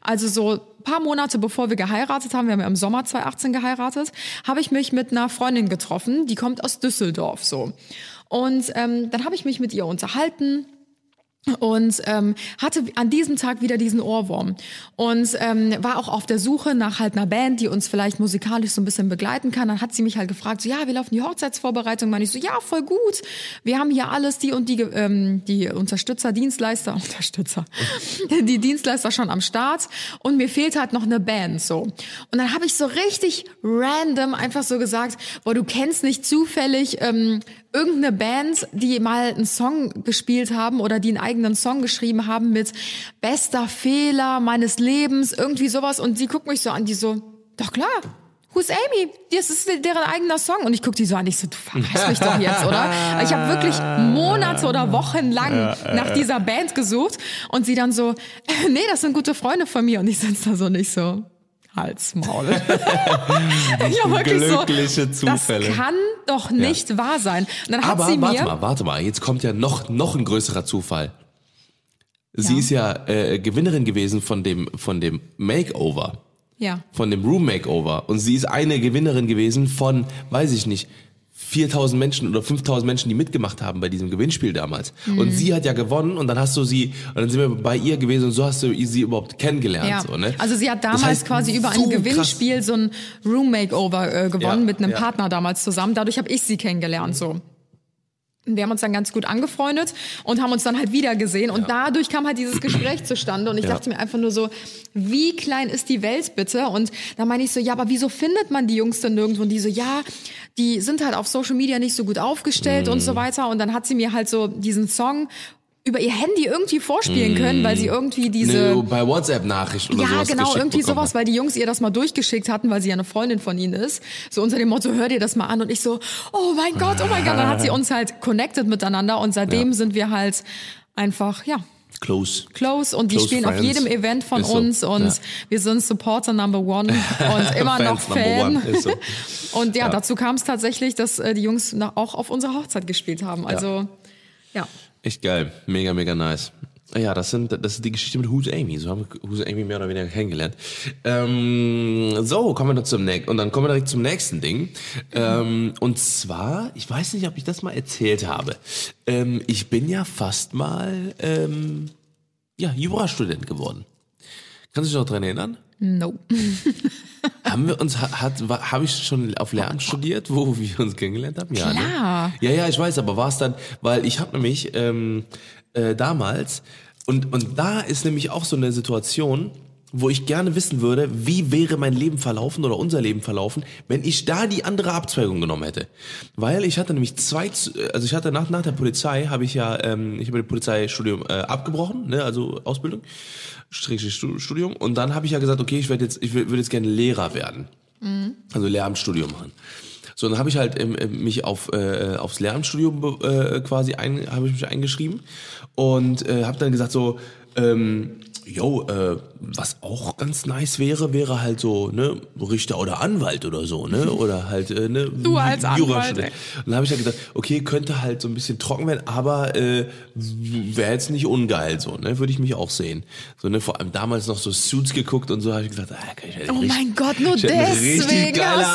also so ein paar Monate bevor wir geheiratet haben, wir haben ja im Sommer 2018 geheiratet, habe ich mich mit einer Freundin getroffen, die kommt aus Düsseldorf so. Und ähm, dann habe ich mich mit ihr unterhalten und ähm, hatte an diesem Tag wieder diesen Ohrwurm und ähm, war auch auf der Suche nach halt einer Band, die uns vielleicht musikalisch so ein bisschen begleiten kann. Dann hat sie mich halt gefragt, so ja, wir laufen die Hochzeitsvorbereitung. Meine ich so, ja, voll gut. Wir haben hier alles, die und die ähm, die Unterstützer, Dienstleister, Unterstützer, die Dienstleister schon am Start und mir fehlt halt noch eine Band so. Und dann habe ich so richtig random einfach so gesagt, boah, du kennst nicht zufällig ähm, irgendeine Band, die mal einen Song gespielt haben oder die einen eigenen Song geschrieben haben mit bester Fehler meines Lebens, irgendwie sowas. Und sie guckt mich so an, die so, doch klar. Who's Amy? Das ist deren eigener Song. Und ich guck die so an, ich so, du verarschst mich doch jetzt, oder? Ich habe wirklich Monate oder Wochen lang nach dieser Band gesucht und sie dann so, nee, das sind gute Freunde von mir. Und ich sitze da so nicht so, Hals, Maul. ich war wirklich Glückliche so, Zufälle. Das kann doch nicht wahr sein. Und dann hat aber sie mir, warte mal, warte mal, jetzt kommt ja noch, noch ein größerer Zufall. Sie Ja. ist ja äh, Gewinnerin gewesen von dem, von dem Makeover. ja, von dem Room Makeover und sie ist eine Gewinnerin gewesen von, weiß ich nicht, 4000 Menschen oder 5000 Menschen, die mitgemacht haben bei diesem Gewinnspiel damals. Mhm. Und sie hat ja gewonnen und dann hast du sie, und dann sind wir bei ihr gewesen und so hast du sie überhaupt kennengelernt. ja. So, ne? Also sie hat Das damals heißt, quasi über so ein Gewinnspiel so ein Room Makeover äh, gewonnen Ja, mit einem ja. Partner damals zusammen. Dadurch habe ich sie kennengelernt so. Und Wir haben uns dann ganz gut angefreundet und haben uns dann halt wieder gesehen und dadurch kam halt dieses Gespräch zustande und ich Ja. dachte mir einfach nur so, wie klein ist die Welt bitte? Und da meine ich so, ja, aber wieso findet man die Jungs denn nirgendwo? Und die so, ja, die sind halt auf Social Media nicht so gut aufgestellt und Mhm. so weiter. Und dann hat sie mir halt so diesen Song über ihr Handy irgendwie vorspielen können, weil sie irgendwie diese Mhm. Ne, bei WhatsApp-Nachrichten oder ja, genau, irgendwie sowas, weil die Jungs ihr das mal durchgeschickt hatten, weil sie ja eine Freundin von ihnen ist. So unter dem Motto, hör dir das mal an. Und ich so, oh mein Gott, oh mein Gott. Dann hat sie uns halt connected miteinander und seitdem Ja. sind wir halt einfach, ja, Close. close und die Close spielen auf friends. jedem Event von so, uns und ja. wir sind Supporter Number One und immer noch Fan. so. Und ja, Ja. dazu kam es tatsächlich, dass äh, die Jungs auch auf unserer Hochzeit gespielt haben. Also, ja. Echt geil. Mega, mega nice. Ja, das sind, das ist die Geschichte mit Who's Amy. So haben wir Who's Amy mehr oder weniger kennengelernt. Ähm, so, kommen wir dann zum nächsten, und dann kommen wir direkt zum nächsten Ding. Ähm, und zwar, ich weiß nicht, ob ich das mal erzählt habe. Ähm, ich bin ja fast mal, ähm, ja, Jurastudent geworden. Kannst du dich noch dran erinnern? No. Haben wir uns, ha- hat, habe ich schon auf Lehramt studiert, wo wir uns kennengelernt haben? Ja, Klar. Ne? Ja, ja, ich weiß, aber war es dann, weil ich habe nämlich ähm, äh, damals, und, und da ist nämlich auch so eine Situation, wo ich gerne wissen würde, wie wäre mein Leben verlaufen oder unser Leben verlaufen, wenn ich da die andere Abzweigung genommen hätte. Weil ich hatte nämlich zwei, also ich hatte nach, nach der Polizei, habe ich ja, ähm, ich habe das Polizeistudium äh, abgebrochen, ne, also Ausbildung, Studium, und dann habe ich ja gesagt, okay, ich werde jetzt, ich würde jetzt gerne Lehrer werden. Also Lehramtsstudium machen. So, dann habe ich halt ähm, mich auf äh, aufs Lehramtsstudium äh, quasi ein, habe ich mich eingeschrieben und äh, habe dann gesagt so, ähm, yo, äh, was auch ganz nice wäre, wäre halt so, ne, Richter oder Anwalt oder so, ne, oder halt, äh, ne, Du als Anwalt, ey. Und dann habe ich ja gedacht, okay, könnte halt so ein bisschen trocken werden, aber äh, wäre jetzt nicht ungeil so, ne, würde ich mich auch sehen. So, ne, vor allem damals noch so Suits geguckt und so habe ich gesagt, ah, kann ich halt Oh richtig- mein Gott, nur deswegen hast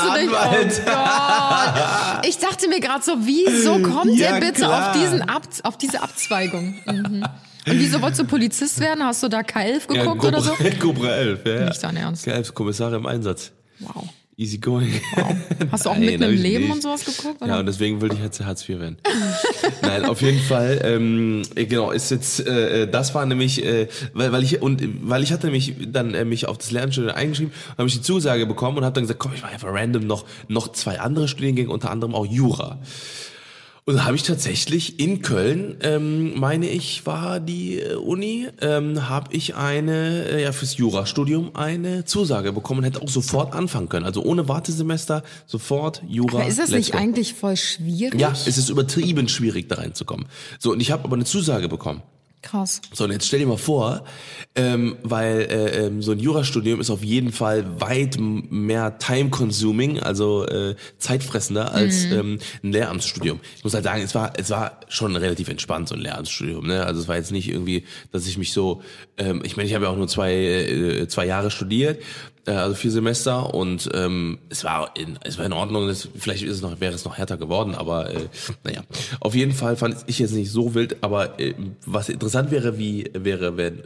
du dich. Anwalt. Oh Gott. Ich dachte mir gerade so, wieso kommt Ja, ihr bitte klar. auf, diesen Ab auf diese Abzweigung? Mhm. Und wieso wolltest du Polizist werden? Hast du da K11 geguckt ja, oder so? Cobra, Cobra 11, ja. Nicht dein Ernst. K11 Kommissare im Einsatz. Wow. Easy going. Hast du auch mitten im Leben und sowas geguckt? Oder? Ja, und deswegen wollte ich jetzt Hartz IV werden. Nein, auf jeden Fall, ähm, äh, genau, ist jetzt, äh, das war nämlich, äh, weil, weil ich, und weil ich hatte nämlich dann äh, mich auf das Lernstudium eingeschrieben, habe ich die Zusage bekommen und habe dann gesagt, komm, ich mache einfach random noch, noch zwei andere Studiengänge, unter anderem auch Jura. Und da habe ich tatsächlich in Köln, ähm, meine ich, war die äh, Uni, ähm, habe ich eine, äh, ja, fürs Jurastudium eine Zusage bekommen und hätte auch sofort anfangen können. Also ohne Wartesemester, sofort Jura. Aber ist das nicht eigentlich voll schwierig? Ja, es ist übertrieben schwierig, da reinzukommen. So, und ich habe aber eine Zusage bekommen. Krass. So, und jetzt stell dir mal vor, ähm, weil äh, ähm, so ein Jurastudium ist auf jeden Fall weit mehr time-consuming, also äh, zeitfressender als ähm, ein Lehramtsstudium. Ich muss halt sagen, es war es war schon relativ entspannt so ein Lehramtsstudium. Ne? Also es war jetzt nicht irgendwie, dass ich mich so, ähm, ich meine, ich habe ja auch nur zwei äh, zwei Jahre studiert, also vier Semester und ähm, es war in, es war in Ordnung. Das, vielleicht ist es noch wäre es noch härter geworden, aber äh, naja, auf jeden Fall fand ich jetzt nicht so wild. Aber äh, was interessant wäre, wie wäre wenn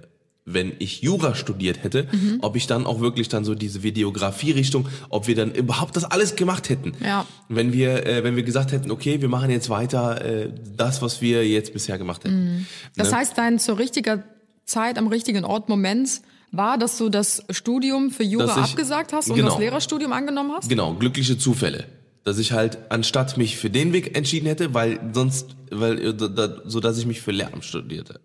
wenn ich Jura studiert hätte, Mhm. ob ich dann auch wirklich dann so diese Videografie-Richtung, ob wir dann überhaupt das alles gemacht hätten. Ja. Wenn wir, äh, wenn wir gesagt hätten, okay, wir machen jetzt weiter äh, das, was wir jetzt bisher gemacht hätten. Mhm. Das Ne? heißt, dein zur richtiger Zeit am richtigen Ort Moment war, dass du das Studium für Jura Dass ich- abgesagt hast und genau. das Lehrerstudium angenommen hast? Genau, glückliche Zufälle. Dass ich halt anstatt mich für den Weg entschieden hätte, weil sonst, weil, äh, so dass ich mich für Lehramt studierte.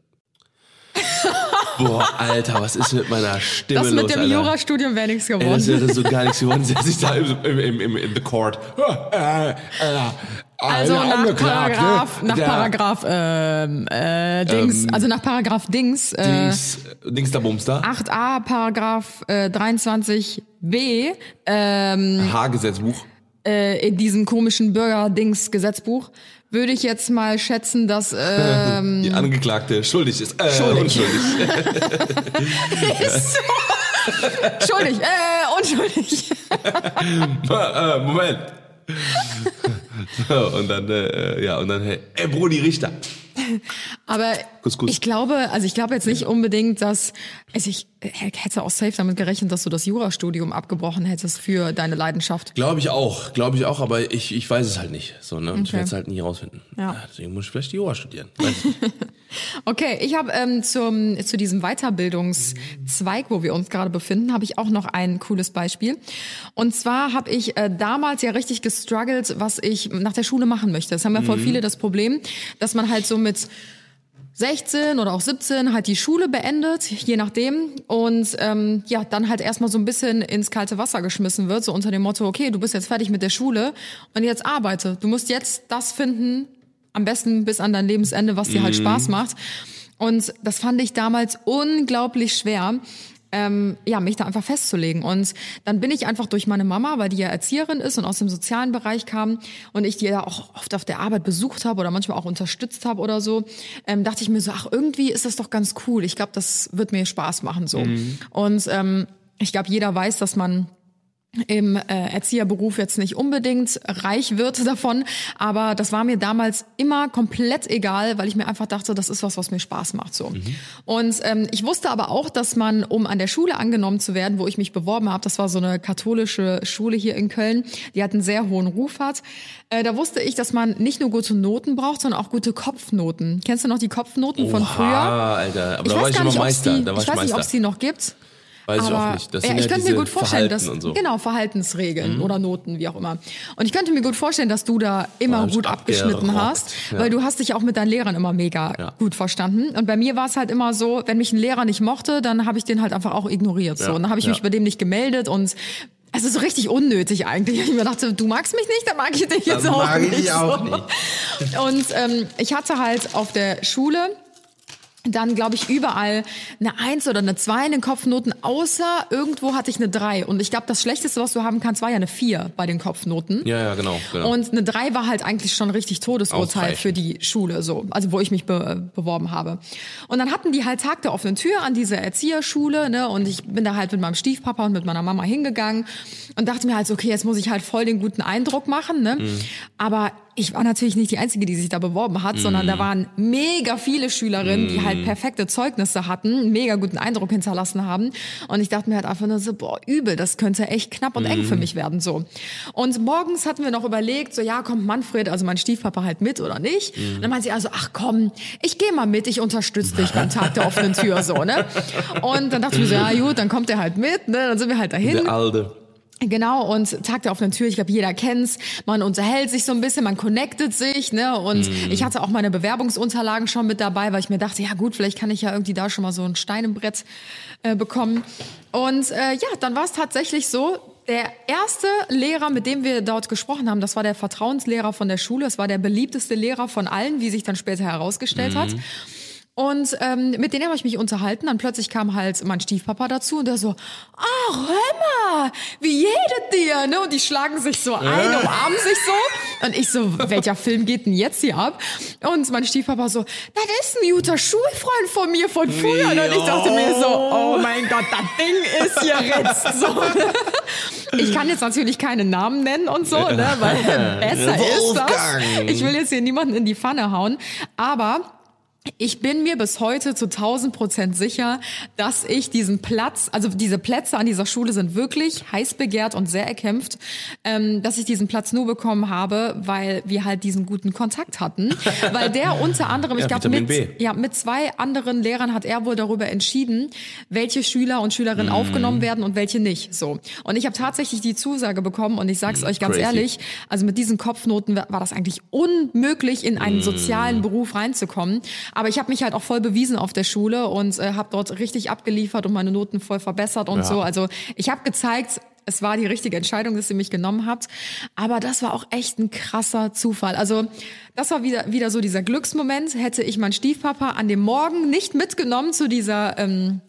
Boah, Alter, was ist mit meiner Stimme Das mit los, dem Alter? Jurastudium wäre nichts Ey, geworden. das wäre so gar nichts geworden. Setz ich da im, im, im, im, in the court. Also nach Paragraph, nach der Paragraph ähm, äh, Dings, also nach Paragraph Dings, äh, Dings, Dings da Bums da. 8a Paragraph äh, 23b ähm, H-Gesetzbuch. äh, in diesem komischen Bürger-Dings Gesetzbuch würde ich jetzt mal schätzen, dass ähm, Die Angeklagte schuldig ist. Äh, Schuldig. Unschuldig. schuldig, äh, unschuldig. äh, Moment. So, und dann, äh, ja, und dann, hey, ey, Brudi Richter. Aber Kuss. ich glaube, also ich glaube jetzt nicht unbedingt, dass, also ich hätte auch safe damit gerechnet, dass du das Jurastudium abgebrochen hättest für deine Leidenschaft. Glaube ich auch, glaube ich auch, aber ich, ich weiß es halt nicht. So, ne? Und Ich Okay. werde es halt nie rausfinden. Ja. Deswegen muss ich vielleicht Jura studieren. Okay, ich habe ähm, zum, zu diesem Weiterbildungszweig, wo wir uns gerade befinden, habe ich auch noch ein cooles Beispiel. Und zwar habe ich äh, damals ja richtig gestruggelt, was ich nach der Schule machen möchte. Es haben ja voll viele das Problem, dass man halt so mit 16 oder auch 17 halt die Schule beendet, je nachdem. Und ähm, ja, dann halt erstmal so ein bisschen ins kalte Wasser geschmissen wird, so unter dem Motto, okay, du bist jetzt fertig mit der Schule und jetzt arbeite. Du musst jetzt das finden, am besten bis an dein Lebensende, was dir halt Spaß macht. Und das fand ich damals unglaublich schwer. Ähm, ja, mich da einfach festzulegen. Und dann bin ich einfach durch meine Mama, weil die ja Erzieherin ist und aus dem sozialen Bereich kam und ich die ja auch oft auf der Arbeit besucht habe oder manchmal auch unterstützt habe oder so, ähm, dachte ich mir so, ach, irgendwie ist das doch ganz cool. Ich glaube, das wird mir Spaß machen so. Und ähm, ich glaube, jeder weiß, dass man im äh, Erzieherberuf jetzt nicht unbedingt reich wird davon, aber das war mir damals immer komplett egal, weil ich mir einfach dachte, das ist was, was mir Spaß macht so. Und ähm, ich wusste aber auch, dass man, um an der Schule angenommen zu werden, wo ich mich beworben habe, das war so eine katholische Schule hier in Köln, die hat einen sehr hohen Ruf hat. Äh, da wusste ich, dass man nicht nur gute Noten braucht, sondern auch gute Kopfnoten. Kennst du noch die Kopfnoten von früher? Oha, Alter. Aber Ich da war weiß ich gar immer nicht, Meister. die, Da war ich ich weiß nicht, ob es Meister. die noch gibt. Weiß ich Aber, auch nicht. Das ja, sind ich ja könnte mir gut vorstellen, dass Verhalten so. genau Verhaltensregeln oder Noten, wie auch immer. Und ich könnte mir gut vorstellen, dass du da immer ich gut abgeschnitten hast, Ja. weil du hast dich auch mit deinen Lehrern immer mega Ja. gut verstanden. Und bei mir war es halt immer so, wenn mich ein Lehrer nicht mochte, dann habe ich den halt einfach auch ignoriert. So. Und dann habe ich mich bei dem nicht gemeldet und also so richtig unnötig eigentlich. Ich mir dachte, du magst mich nicht, dann mag ich dich jetzt Dann auch mag ich nicht. dich auch so. nicht. Und ähm, ich hatte halt auf der Schule dann, glaube ich, überall eine Eins oder eine Zwei in den Kopfnoten, außer irgendwo hatte ich eine Drei. Und ich glaube, das Schlechteste, was du haben kannst, war ja eine Vier bei den Kopfnoten. Ja, ja, genau. genau. Und eine Drei war halt eigentlich schon richtig Todesurteil für die Schule, so, also wo ich mich be beworben habe. Und dann hatten die halt Tag der offenen Tür an dieser Erzieherschule, ne, und ich bin da halt mit meinem Stiefpapa und mit meiner Mama hingegangen und dachte mir halt, okay, jetzt muss ich halt voll den guten Eindruck machen, ne. Mhm. Aber ich war natürlich nicht die Einzige, die sich da beworben hat, sondern Mhm. da waren mega viele Schülerinnen, die halt perfekte Zeugnisse hatten, einen mega guten Eindruck hinterlassen haben. Und ich dachte mir halt einfach nur so, boah, übel, das könnte echt knapp und eng Mhm. für mich werden, so. Und morgens hatten wir noch überlegt, so, ja, kommt Manfred, also mein Stiefpapa halt mit oder nicht? Mhm. Und dann meinte sie also, ach komm, ich gehe mal mit, ich unterstütze dich beim Tag der offenen Tür, so, ne? Und dann dachte ich mir so, ja gut, dann kommt er halt mit, ne? Dann sind wir halt dahin. Der Alde. Genau, und Tag der offenen Tür, ich glaube, jeder kennt's. Man unterhält sich so ein bisschen, man connectet sich, ne? Und ich hatte auch meine Bewerbungsunterlagen schon mit dabei, weil ich mir dachte, ja gut, vielleicht kann ich ja irgendwie da schon mal so ein Stein im Brett äh, bekommen. Und äh, ja, dann war es tatsächlich so, der erste Lehrer, mit dem wir dort gesprochen haben, das war der Vertrauenslehrer von der Schule. Es war der beliebteste Lehrer von allen, wie sich dann später herausgestellt hat. Und ähm, mit denen habe ich mich unterhalten. Dann plötzlich kam halt mein Stiefpapa dazu und der so, ach, hör mal, wie jedet dir? Ne? Und die schlagen sich so ein, umarmen sich so. Und ich so, welcher Film geht denn jetzt hier ab? Und mein Stiefpapa so, das ist ein guter Schulfreund von mir von früher. Und ich dachte mir so, oh mein Gott, das Ding ist hier ritzt. So. Ich kann jetzt natürlich keine Namen nennen und so, ne? weil besser ist das. Wolfgang. Ich will jetzt hier niemanden in die Pfanne hauen. Aber ich bin mir bis heute zu 1000 Prozent sicher, dass ich diesen Platz, also diese Plätze an dieser Schule sind wirklich heiß begehrt und sehr erkämpft, ähm, dass ich diesen Platz nur bekommen habe, weil wir halt diesen guten Kontakt hatten. Weil der unter anderem, ich Ja, glaube, mit, B. ja, mit zwei anderen Lehrern hat er wohl darüber entschieden, welche Schüler und Schülerinnen Mhm. aufgenommen werden und welche nicht. So. Und ich habe tatsächlich die Zusage bekommen und ich sag's euch ganz crazy. ehrlich, also mit diesen Kopfnoten war das eigentlich unmöglich, in einen sozialen Beruf reinzukommen. Aber ich habe mich halt auch voll bewiesen auf der Schule und äh, habe dort richtig abgeliefert und meine Noten voll verbessert und Ja. so. Also ich habe gezeigt, es war die richtige Entscheidung, dass ihr mich genommen habt. Aber das war auch echt ein krasser Zufall. Also das war wieder, wieder so dieser Glücksmoment. Hätte ich meinen Stiefpapa an dem Morgen nicht mitgenommen zu dieser ähm,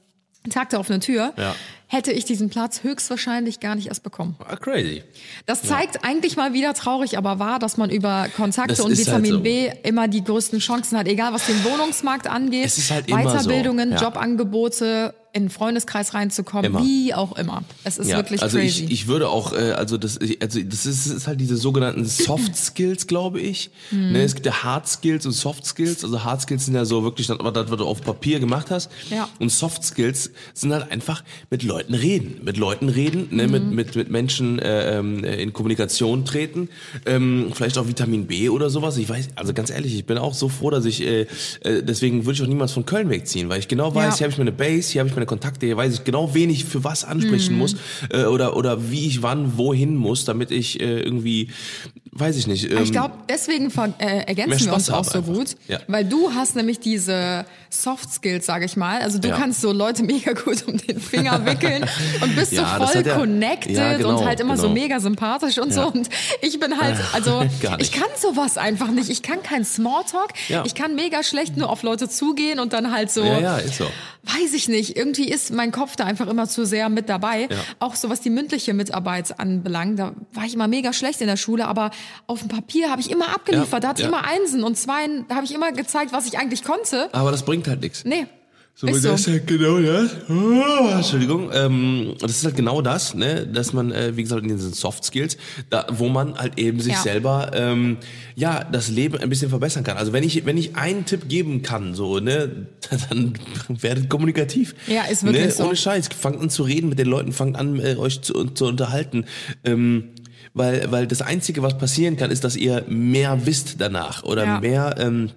Tag der offenen Tür, Ja. Hätte ich diesen Platz höchstwahrscheinlich gar nicht erst bekommen. Ah, crazy. Das zeigt eigentlich mal wieder traurig, aber wahr, dass man über Kontakte Das und halt Vitamin so. B immer die größten Chancen hat, egal was den Wohnungsmarkt angeht, halt immer so, Weiterbildungen, ja. Jobangebote, in den Freundeskreis reinzukommen, Immer. wie auch immer. Es ist Ja, wirklich also crazy. ich, ich würde auch, äh, also das, also das ist, ist halt diese sogenannten Soft Skills, glaube ich. Mhm. Ne, es gibt ja Hard Skills und Soft Skills. Also Hard Skills sind ja so wirklich das, was du auf Papier gemacht hast. Ja. Und Soft Skills sind halt einfach mit Leuten reden, mit Leuten reden, ne, Mhm. mit, mit mit Menschen äh, ähm, in Kommunikation treten, ähm, vielleicht auch Vitamin B oder sowas. Ich weiß, also ganz ehrlich, ich bin auch so froh, dass ich äh, äh, deswegen würde ich auch niemals von Köln wegziehen, weil ich genau weiß, Ja. hier habe ich meine Base, hier habe ich meine Kontakte, hier weiß ich genau, wen ich für was ansprechen Mhm. muss äh, oder oder wie ich wann wohin muss, damit ich äh, irgendwie, weiß ich nicht. Ähm, ich glaube, deswegen ver äh, ergänzen wir uns auch so einfach. gut, Ja. weil du hast nämlich diese Soft Skills, sage ich mal. Also du Ja. kannst so Leute mega gut um den Finger wickeln und bist Ja, so voll ja- connected ja, genau, und halt immer so genau. mega sympathisch und Ja. so. Und ich bin halt, also Gar nicht. ich kann sowas einfach nicht. Ich kann kein Smalltalk. Ja. Ich kann mega schlecht nur auf Leute zugehen und dann halt so. Ja, ja, ist so. Weiß ich nicht. Irgendwie ist mein Kopf da einfach immer zu sehr mit dabei. Auch so was die mündliche Mitarbeit anbelangt. Da war ich immer mega schlecht in der Schule, aber auf dem Papier habe ich immer abgeliefert. Ja, da hatte ich ja. immer Einsen und Zweien. Da habe ich immer gezeigt, was ich eigentlich konnte. Aber das bringt halt nichts. Nee. So, Ist das so. ist halt genau das. Oh, Entschuldigung. Ähm, das ist halt genau das, ne, dass man, äh, wie gesagt, in diesen Soft Skills, da, wo man halt eben sich Ja. selber, ähm, ja, das Leben ein bisschen verbessern kann. Also wenn ich, wenn ich einen Tipp geben kann, so, ne, dann werdet kommunikativ. Ja, ist wirklich ne? so. Ohne Scheiß. Fangt an zu reden mit den Leuten, fangt an, äh, euch zu, zu unterhalten. Ähm, weil, weil das Einzige, was passieren kann, ist, dass ihr mehr wisst danach oder Ja. mehr ähm,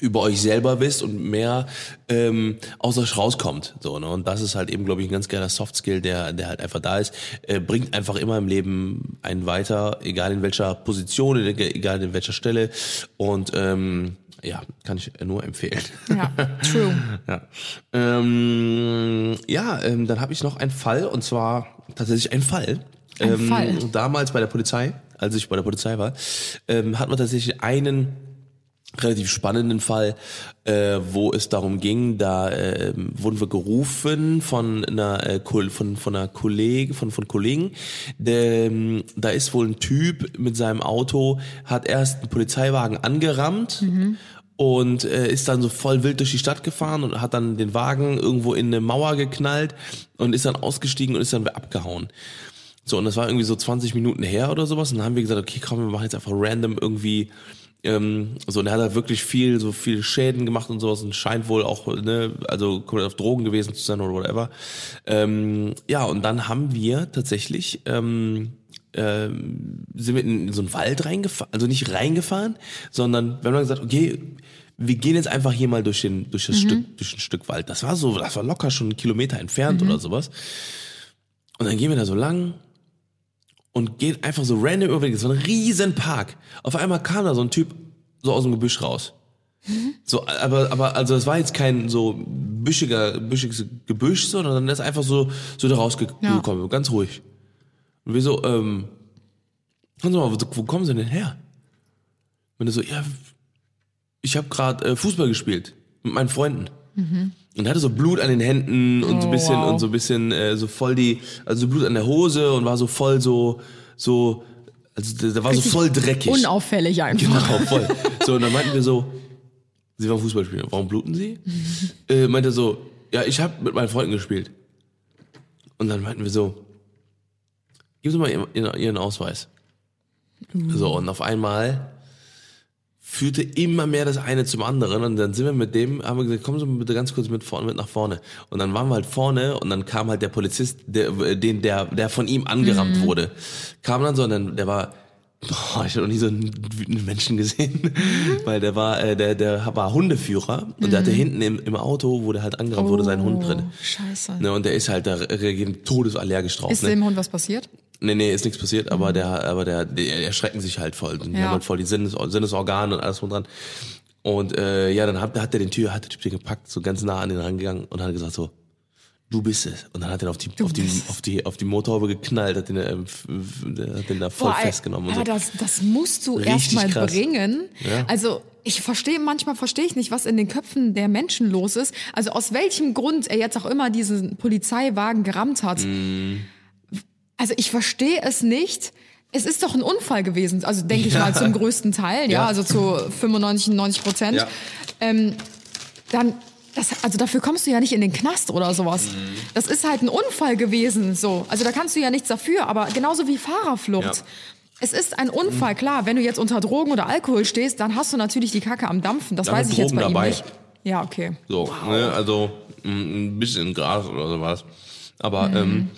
über euch selber wisst und mehr ähm, aus euch rauskommt. So, ne? Und das ist halt eben, glaube ich, ein ganz geiler Soft-Skill, der, der halt einfach da ist. Äh, bringt einfach immer im Leben einen weiter, egal in welcher Position, egal in welcher Stelle. Und ähm, ja, kann ich nur empfehlen. Ja, true. Ja, ähm, ja ähm, dann habe ich noch einen Fall und zwar tatsächlich einen Fall. Ein ähm, Fall. Damals bei der Polizei, als ich bei der Polizei war, ähm, hatten wir tatsächlich einen relativ spannenden Fall, äh, wo es darum ging, da äh, wurden wir gerufen von einer äh, von von einer Kollege von von Kollegen, der, ähm, da ist wohl ein Typ mit seinem Auto, hat erst einen Polizeiwagen angerammt und äh, ist dann so voll wild durch die Stadt gefahren und hat dann den Wagen irgendwo in eine Mauer geknallt und ist dann ausgestiegen und ist dann abgehauen. So, und das war irgendwie so 20 Minuten her oder sowas. Und dann haben wir gesagt, okay, komm, wir machen jetzt einfach random irgendwie. Ähm, so, und er hat halt wirklich viel, so viel Schäden gemacht und sowas und scheint wohl auch, ne, also komplett auf Drogen gewesen zu sein oder whatever. Ähm, ja, und dann haben wir tatsächlich, ähm, ähm, sind wir in so einen Wald reingefahren, also nicht reingefahren, sondern wir haben dann gesagt, okay, wir gehen jetzt einfach hier mal durch den, durch das Stück, durch ein Stück Wald. Das war so, das war locker schon einen Kilometer entfernt oder sowas. Und dann gehen wir da so lang und gehen einfach so random über den, das war ein riesen Park. Auf einmal kam da so ein Typ so aus dem Gebüsch raus. So, aber, aber, also es war jetzt kein so büschiger, büschiges Gebüsch, so, sondern der ist einfach so, so da rausgekommen, Ja. ganz ruhig. Und wir so, ähm, Sie mal, wo, wo kommen Sie denn her? Und er so, ja, ich habe gerade äh, Fußball gespielt mit meinen Freunden. Und hatte so Blut an den Händen und so ein Oh, bisschen wow. und so ein bisschen äh, so voll die, also so Blut an der Hose und war so voll so, so, also der war Richtig so voll dreckig. Unauffällig einfach. Genau, voll. So, und dann meinten wir so, Sie waren Fußballspieler, warum bluten Sie? äh, meinte so, ja, ich habe mit meinen Freunden gespielt. Und dann meinten wir so, geben Sie mal Ihren, Ihren- Ihren Ausweis. So, und auf einmal führte immer mehr das eine zum anderen und dann sind wir mit dem, haben wir gesagt, kommen Sie bitte ganz kurz mit vorne, mit nach vorne. Und dann waren wir halt vorne und dann kam halt der Polizist, der, den, der, der von ihm angerammt wurde, kam dann so und dann, der war, boah, ich habe noch nie so einen wütenden Menschen gesehen, weil der war, äh, der, der war Hundeführer und der hatte hinten im, im Auto, wo der halt angerammt wurde, seinen Hund drin. Oh, Scheiße. Ne, und der ist halt da reagiert todesallergisch drauf. Ist ne? dem Hund was passiert? Nee, nee, ist nichts passiert, aber der, aber der, die erschrecken sich halt voll. Die Ja. haben halt voll die Sinnes, Sinnesorgane und alles drum dran. Und äh, ja, dann hat, hat der den Tür, hat der Typ den gepackt, so ganz nah an den rangegangen und hat gesagt so, du bist es. Und dann hat er auf die, auf die, auf die, auf die Motorhaube geknallt, hat den, äh, hat den da voll Boah, festgenommen und aber so. das, das musst du erstmal bringen. Ja. Also ich verstehe, manchmal verstehe ich nicht, was in den Köpfen der Menschen los ist. Also aus welchem Grund er jetzt auch immer diesen Polizeiwagen gerammt hat. Mm. Also ich verstehe es nicht. Es ist doch ein Unfall gewesen, also denke ich Ja. mal zum größten Teil, ja, Ja. also zu 95, 90 Prozent. Ja. Ähm, dann, das, also dafür kommst du ja nicht in den Knast oder sowas. Mhm. Das ist halt ein Unfall gewesen, so. Also da kannst du ja nichts dafür, aber genauso wie Fahrerflucht. Es ist ein Unfall, klar. Wenn du jetzt unter Drogen oder Alkohol stehst, dann hast du natürlich die Kacke am Dampfen. Das Da weiß ich jetzt Drogen bei dabei. ihm nicht. Ja, okay. So, ne, also mm, ein bisschen Gras oder sowas. Aber ähm,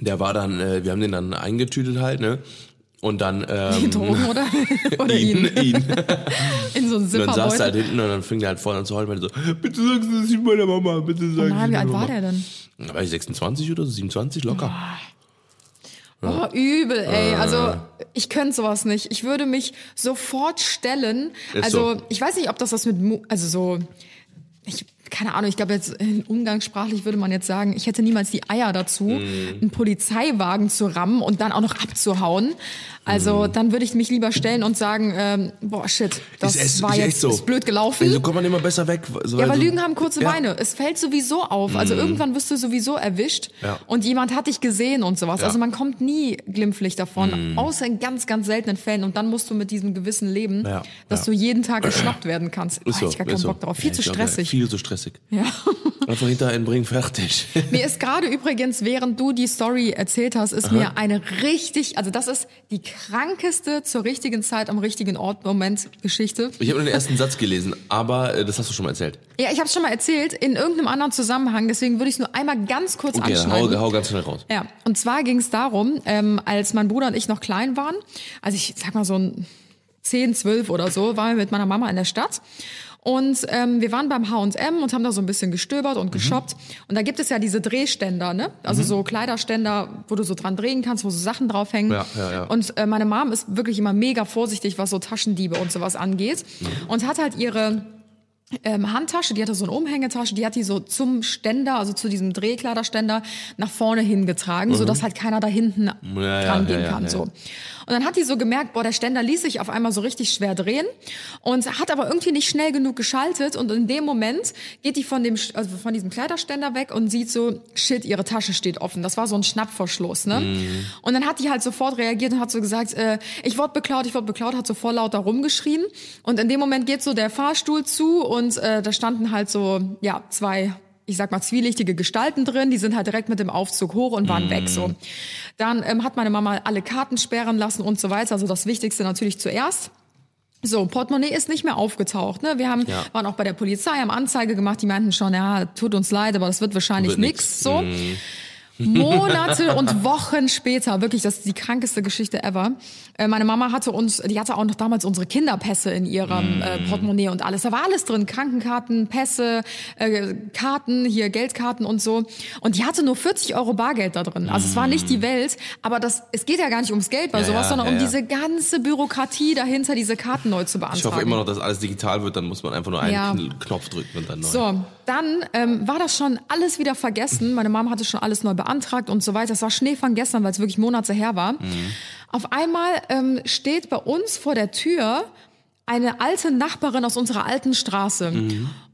der war dann, äh, wir haben den dann eingetütet halt, ne? Und dann ähm, Die Drogen, oder? oder ihn. ihn, ihn. In so einem Und dann saß er halt hinten und dann fing der halt vorne an zu heulen, meinte so, bitte sagen Sie das nicht meiner Mama, bitte Oh Sie nein, wie alt war der denn? Da war ich 26 oder so, 27, locker. Oh, übel, ey. Also, ich könnte sowas nicht. Ich würde mich sofort stellen. Ist also, so. ich weiß nicht, ob das was mit, Mu also so, ich, keine Ahnung, ich glaube jetzt, in umgangssprachlich würde man jetzt sagen, ich hätte niemals die Eier dazu, Mhm. einen Polizeiwagen zu rammen und dann auch noch abzuhauen. Also dann würde ich mich lieber stellen und sagen, ähm, boah shit, das Ist echt- war ist echt jetzt so. ist blöd gelaufen. So kommt man immer besser weg. So, Ja, aber also- Lügen haben kurze Ja. Beine. Es fällt sowieso auf. Also irgendwann wirst du sowieso erwischt Ja. und jemand hat dich gesehen und sowas. Ja. Also man kommt nie glimpflich davon, außer in ganz, ganz seltenen Fällen. Und dann musst du mit diesem Gewissen leben, dass du jeden Tag geschnappt werden kannst. Ist so, ich gar ist keinen so. Bock drauf. Viel zu ist stressig. Viel zu stressig. Ja. Einfach hinterher bringen, fertig. Mir ist gerade übrigens, während du die Story erzählt hast, ist mir eine richtig, also das ist die krankeste zur richtigen Zeit am richtigen Ort Moment Geschichte. Ich habe nur den ersten Satz gelesen, aber äh, das hast du schon mal erzählt. Ja, ich habe es schon mal erzählt in irgendeinem anderen Zusammenhang, deswegen würde ich es nur einmal ganz kurz Okay, anschneiden. hau, hau ganz schnell raus. Ja, und zwar ging es darum, ähm, als mein Bruder und ich noch klein waren, also ich sag mal so ein 10, 12 oder so, waren wir mit meiner Mama in der Stadt. Und ähm, wir waren beim H&M und haben da so ein bisschen gestöbert Mhm. und geshoppt. Und da gibt es ja diese Drehständer, ne? Also so Kleiderständer, wo du so dran drehen kannst, wo so Sachen draufhängen. Ja, ja, ja. Und äh, meine Mom ist wirklich immer mega vorsichtig, was so Taschendiebe und sowas angeht. Mhm. Und hat halt ihre ähm, Handtasche, die hatte so eine Umhängetasche, die hat die so zum Ständer, also zu diesem Drehkleiderständer nach vorne hingetragen, so dass halt keiner da hinten Mhm. Ja, ja, dran gehen ja, ja, kann. ja. So. Und dann hat die so gemerkt, boah, der Ständer ließ sich auf einmal so richtig schwer drehen und hat aber irgendwie nicht schnell genug geschaltet und in dem Moment geht die von dem, also von diesem Kleiderständer weg und sieht so, shit, ihre Tasche steht offen. Das war so ein Schnappverschluss, ne? Mhm. Und dann hat die halt sofort reagiert und hat so gesagt, äh, ich wurde beklaut, ich wurde beklaut, hat so voll laut da rumgeschrien. Und in dem Moment geht so der Fahrstuhl zu und äh, da standen halt so, ja, zwei ich sag mal, zwielichtige Gestalten drin, die sind halt direkt mit dem Aufzug hoch und waren weg, so. Dann ähm, hat meine Mama alle Karten sperren lassen und so weiter, also das Wichtigste natürlich zuerst. So, Portemonnaie ist nicht mehr aufgetaucht. Ne? Wir haben, Ja. waren auch bei der Polizei, haben Anzeige gemacht, die meinten schon, ja, tut uns leid, aber das wird wahrscheinlich Wird nix. nix. Monate und Wochen später, wirklich, das ist die krankeste Geschichte ever. Äh, meine Mama hatte uns, die hatte auch noch damals unsere Kinderpässe in ihrem äh, Portemonnaie und alles. Da war alles drin, Krankenkarten, Pässe, äh, Karten, hier Geldkarten und so. Und die hatte nur 40 Euro Bargeld da drin. Also es war nicht die Welt, aber das, es geht ja gar nicht ums Geld bei Ja, sowas, ja, sondern ja, um diese ganze Bürokratie dahinter, diese Karten neu zu beantragen. Ich hoffe immer noch, dass alles digital wird, dann muss man einfach nur einen Knopf drücken und dann neu. So, dann ähm, war das schon alles wieder vergessen. Meine Mom hatte schon alles neu beantragt und so weiter. Das war Schneefang gestern, weil es wirklich Monate her war. Auf einmal ähm, steht bei uns vor der Tür eine alte Nachbarin aus unserer alten Straße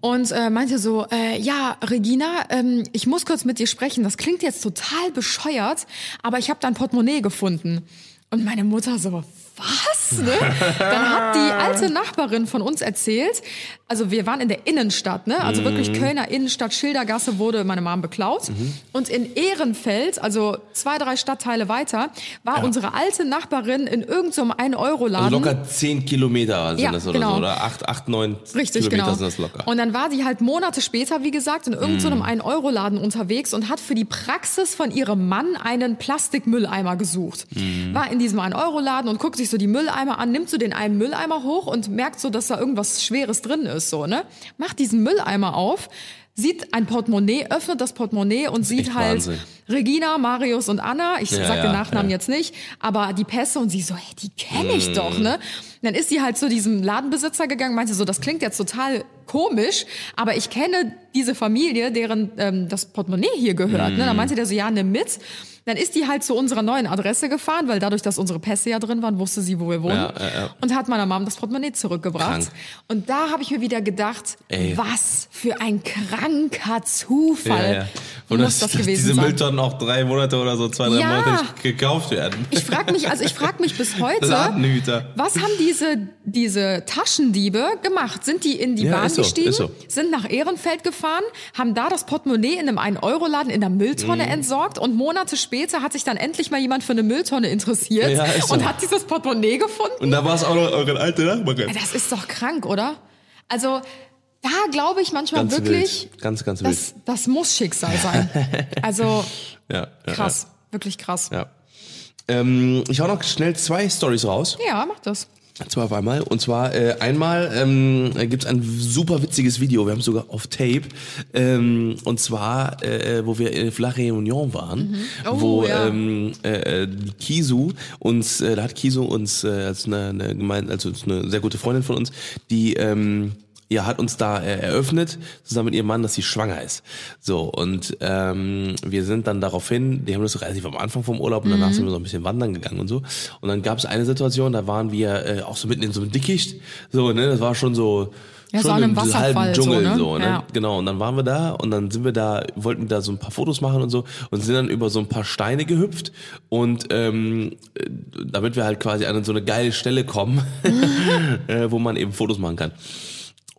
und äh, meinte so, äh, ja, Regina, ähm, ich muss kurz mit dir sprechen. Das klingt jetzt total bescheuert, aber ich habe dein Portemonnaie gefunden. Und meine Mutter so, was? Ne? Dann hat die alte Nachbarin von uns erzählt, also wir waren in der Innenstadt, ne? also wirklich Kölner Innenstadt, Schildergasse wurde meine Mom beklaut. Und in Ehrenfeld, also zwei, drei Stadtteile weiter, war unsere alte Nachbarin in irgendeinem 1-Euro-Laden. Also locker 10 Kilometer sind Ja, das oder genau. so, oder? 8, 8 9 Richtig, Kilometer genau. sind das locker. Und dann war die halt Monate später, wie gesagt, in irgendeinem Mhm. 1-Euro-Laden unterwegs und hat für die Praxis von ihrem Mann einen Plastikmülleimer gesucht. Mhm. War in diesem 1-Euro-Laden und guckt sich so die Mülleimer an, nimmt so den einen Mülleimer hoch und merkt so, dass da irgendwas Schweres drin ist, so, ne? Macht diesen Mülleimer auf, sieht ein Portemonnaie, öffnet das Portemonnaie und sieht echt halt Wahnsinn. Regina, Marius und Anna. Ich Ja, sag den ja, Nachnamen ja. jetzt nicht, aber die Pässe und sie so, hey, die kenne ich Mhm. doch, ne? Dann ist sie halt zu diesem Ladenbesitzer gegangen, meinte so, das klingt jetzt total komisch, aber ich kenne diese Familie, deren ähm, das Portemonnaie hier gehört. Ne? Mhm. Dann meinte der so, ja, nimm mit. Dann ist die halt zu unserer neuen Adresse gefahren, weil dadurch, dass unsere Pässe ja drin waren, wusste sie, wo wir wohnen. Ja, ja, ja. Und hat meiner Mom das Portemonnaie zurückgebracht. Krank. Und da habe ich mir wieder gedacht, Ey. was für ein kranker Zufall Und muss dass, das gewesen diese sein. Mülltonnen auch drei Monate oder so, zwei, drei. Monate nicht gekauft werden. Ich frage mich, also ich frage mich bis heute, was haben diese, diese Taschendiebe gemacht? Sind die in die Bahn ist so, so. sind nach Ehrenfeld gefahren, haben da das Portemonnaie in einem 1-Euro-Laden in der Mülltonne Mhm. entsorgt und Monate später hat sich dann endlich mal jemand für eine Mülltonne interessiert Ja, so. und hat dieses Portemonnaie gefunden? Und da war es auch noch eure alte Nachbarin. Das ist doch krank, oder? Also da glaube ich manchmal Ganz wirklich, wild. Ganz, ganz wild. das, das muss Schicksal sein. Also ja, ja, krass, wirklich krass. Ja. Ähm, ich hau noch schnell zwei Stories raus. Ja, mach das. Zwei auf einmal. Und zwar äh, einmal ähm, gibt es ein super witziges Video, wir haben es sogar auf Tape. Ähm, und zwar, äh, wo wir in La Réunion waren, Oh, wo ja. ähm, äh, äh, Kisu uns, äh, da hat Kisu uns äh, als eine, eine gemein, also als eine sehr gute Freundin von uns, die ähm, ja, hat uns da äh, eröffnet, zusammen mit ihrem Mann, dass sie schwanger ist. So, und ähm, wir sind dann daraufhin, die haben das relativ am Anfang vom Urlaub und danach sind wir so ein bisschen wandern gegangen und so. Und dann gab es eine Situation, da waren wir äh, auch so mitten in so einem Dickicht. So, ne, das war schon so. Ja, so schon einem im halben so, Dschungel ne? so, ne? Ja. Genau, und dann waren wir da und dann sind wir da, wollten da so ein paar Fotos machen und so und sind dann über so ein paar Steine gehüpft und ähm, äh, damit wir halt quasi an so eine geile Stelle kommen, äh, wo man eben Fotos machen kann.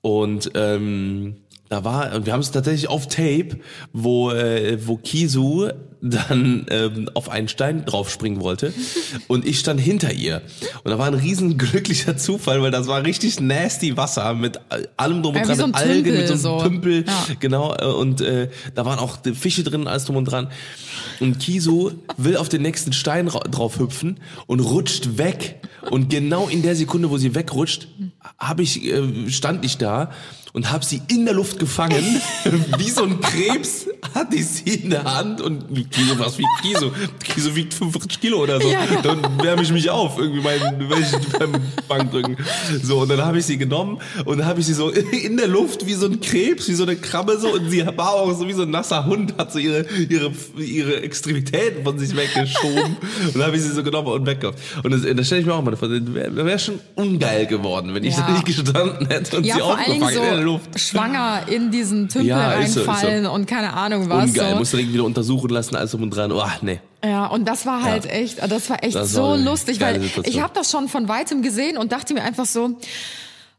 Und ähm, da war, und wir haben es tatsächlich auf Tape, wo, äh, wo Kisu dann ähm, auf einen Stein draufspringen wollte und ich stand hinter ihr. Und da war ein riesen glücklicher Zufall, weil das war richtig nasty Wasser mit allem drum und Ja, wie dran, so ein mit Algen, mit so einem Tümpel so. Tümpel, Ja. genau, äh, und äh, da waren auch Fische drin, alles drum und dran. Und Kisu will auf den nächsten Stein ra- drauf hüpfen und rutscht weg. Und genau in der Sekunde, wo sie wegrutscht, hab ich, äh, stand ich da und habe sie in der Luft gefangen. Wie so ein Krebs hatte ich sie in der Hand und Kiso, was wiegt Kiso? Kiso wiegt 45 Kilo oder so. Ja, ja. Dann wärme ich mich auf, irgendwie ich beim Bankdrücken. So, und dann habe ich sie genommen und dann habe ich sie so in der Luft wie so ein Krebs, wie so eine Krabbe so und sie war auch so wie so ein nasser Hund, hat so ihre, ihre, ihre Extremitäten von sich weggeschoben und dann habe ich sie so genommen und weggehabt. Und das, das stelle ich mir auch mal vor, wäre wär schon ungeil geworden, wenn ich Ja. da nicht gestanden hätte und Ja, sie aufgefangen in der so Luft. schwanger in diesen Tümpel Ja, ist so, so. reinfallen und keine Ahnung was. Ungeil, so. musst du direkt wieder untersuchen lassen, alles drum und dran. Oh, nee. Ja, und das war halt Ja. echt, das war echt Das so war lustig, weil Situation. ich habe das schon von weitem gesehen und dachte mir einfach so,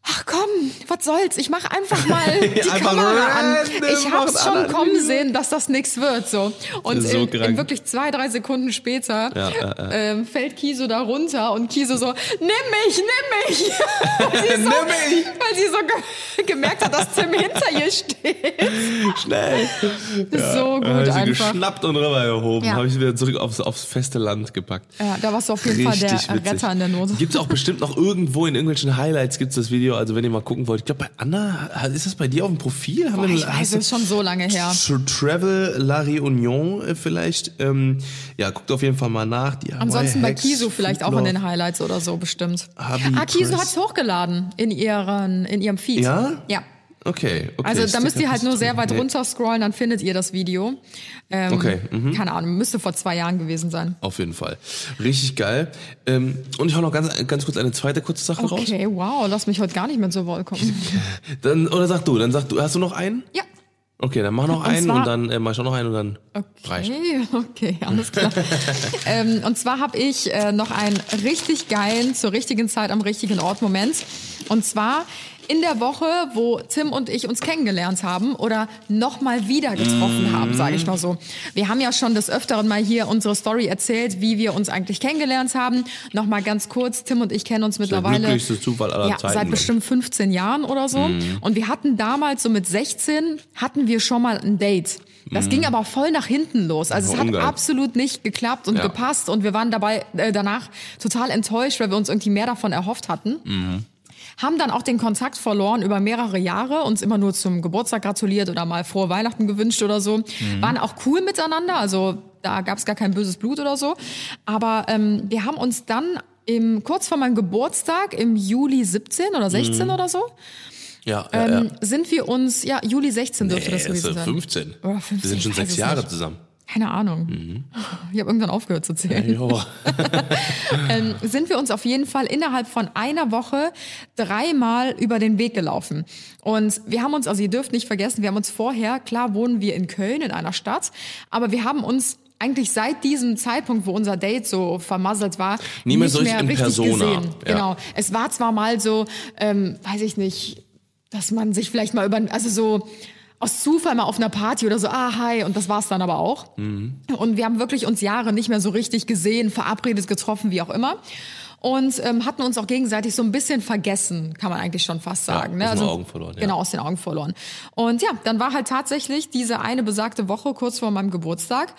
ach komm, was soll's, ich mache einfach mal die Einfach Kamera an. Ich hab's schon Anna kommen sehen, dass das nichts wird so. Und So in, in wirklich zwei, drei Sekunden später Ja, ja, ja. Ähm, fällt Kiso da runter und Kiso so, nimm mich, nimm mich. weil sie so, Nimm mich. Weil sie so ge gemerkt hat, dass Tim hinter ihr steht. Schnell. so gut hab ich sie einfach. geschnappt und rüber gehoben. Ja. Habe ich sie wieder zurück aufs, aufs feste Land gepackt. Ja, da warst du auf jeden Fall der Richtig witzig. Retter in der Not. Gibt's auch bestimmt noch irgendwo in irgendwelchen Highlights gibt's das Video. Also wenn ihr mal gucken wollt. Ich glaube bei Anna, ist das bei dir auf dem Profil? Boah, ich weiß, ist schon so lange her. Tra- Travel La Réunion äh, vielleicht. Ähm, ja, guckt auf jeden Fall mal nach. Die Ansonsten bei Hacks, Kiso vielleicht auch in den Highlights oder so bestimmt. Habi ah, Kiso Press. hat's hochgeladen in ihren in ihrem Feed. Ja? Ja. Okay, okay. Also da müsst ihr halt nur sehr weit Nee. runter scrollen, dann findet ihr das Video. Ähm, Okay, mhm. Keine Ahnung, müsste vor zwei Jahren gewesen sein. Auf jeden Fall. Richtig geil. Ähm, und ich hau noch ganz, ganz kurz eine zweite kurze Sache raus. Okay, wow, lass mich heute gar nicht mehr zur Wort kommen. Dann, oder sag du, dann sag du, hast du noch einen? Ja. Okay, dann mach noch Und einen zwar- und dann äh, mach ich auch noch einen und dann reicht. Okay, okay, alles klar. ähm, und zwar habe ich äh, noch einen richtig geilen, zur richtigen Zeit am richtigen Ort Moment. Und zwar in der Woche, wo Tim und ich uns kennengelernt haben oder nochmal wieder getroffen haben, sage ich mal so. Wir haben ja schon des Öfteren mal hier unsere Story erzählt, wie wir uns eigentlich kennengelernt haben. Nochmal ganz kurz, Tim und ich kennen uns mittlerweile glücklichste Zufall aller ja, Zeiten, seit ich. bestimmt 15 Jahren oder so. Und wir hatten damals, so mit 16, hatten wir schon mal ein Date. Das ging aber voll nach hinten los. Also es hat ungeil. absolut nicht geklappt und Ja. gepasst und wir waren dabei äh, danach total enttäuscht, weil wir uns irgendwie mehr davon erhofft hatten. Haben dann auch den Kontakt verloren über mehrere Jahre, uns immer nur zum Geburtstag gratuliert oder mal frohe Weihnachten gewünscht oder so. Waren auch cool miteinander, also da gab es gar kein böses Blut oder so. Aber ähm, wir haben uns dann im, kurz vor meinem Geburtstag im Juli 17 oder 16 oder so, Ja, ja, ähm, ja. sind wir uns, ja, Juli 16 dürfte Nee, das gewesen ist sein. 15. Oder 15, Wir sind schon sechs Jahre nicht. zusammen. Keine Ahnung. Mhm. Ich habe irgendwann aufgehört zu zählen. Jo. ähm, sind wir uns auf jeden Fall innerhalb von einer Woche dreimal über den Weg gelaufen. Und wir haben uns, also ihr dürft nicht vergessen, wir haben uns vorher, klar wohnen wir in Köln, in einer Stadt, aber wir haben uns eigentlich seit diesem Zeitpunkt, wo unser Date so vermasselt war, Nie mehr nicht mehr richtig Persona. gesehen. Ja. Genau. Es war zwar mal so, ähm, weiß ich nicht, dass man sich vielleicht mal über, also so aus Zufall mal auf einer Party oder so, ah, hi, und das war's dann aber auch. Und wir haben wirklich uns Jahre nicht mehr so richtig gesehen, verabredet, getroffen, wie auch immer. Und ähm, hatten uns auch gegenseitig so ein bisschen vergessen, kann man eigentlich schon fast sagen. ne? aus den Augen verloren, ja. Genau, aus den Augen verloren. Und ja, dann war halt tatsächlich diese eine besagte Woche kurz vor meinem Geburtstag,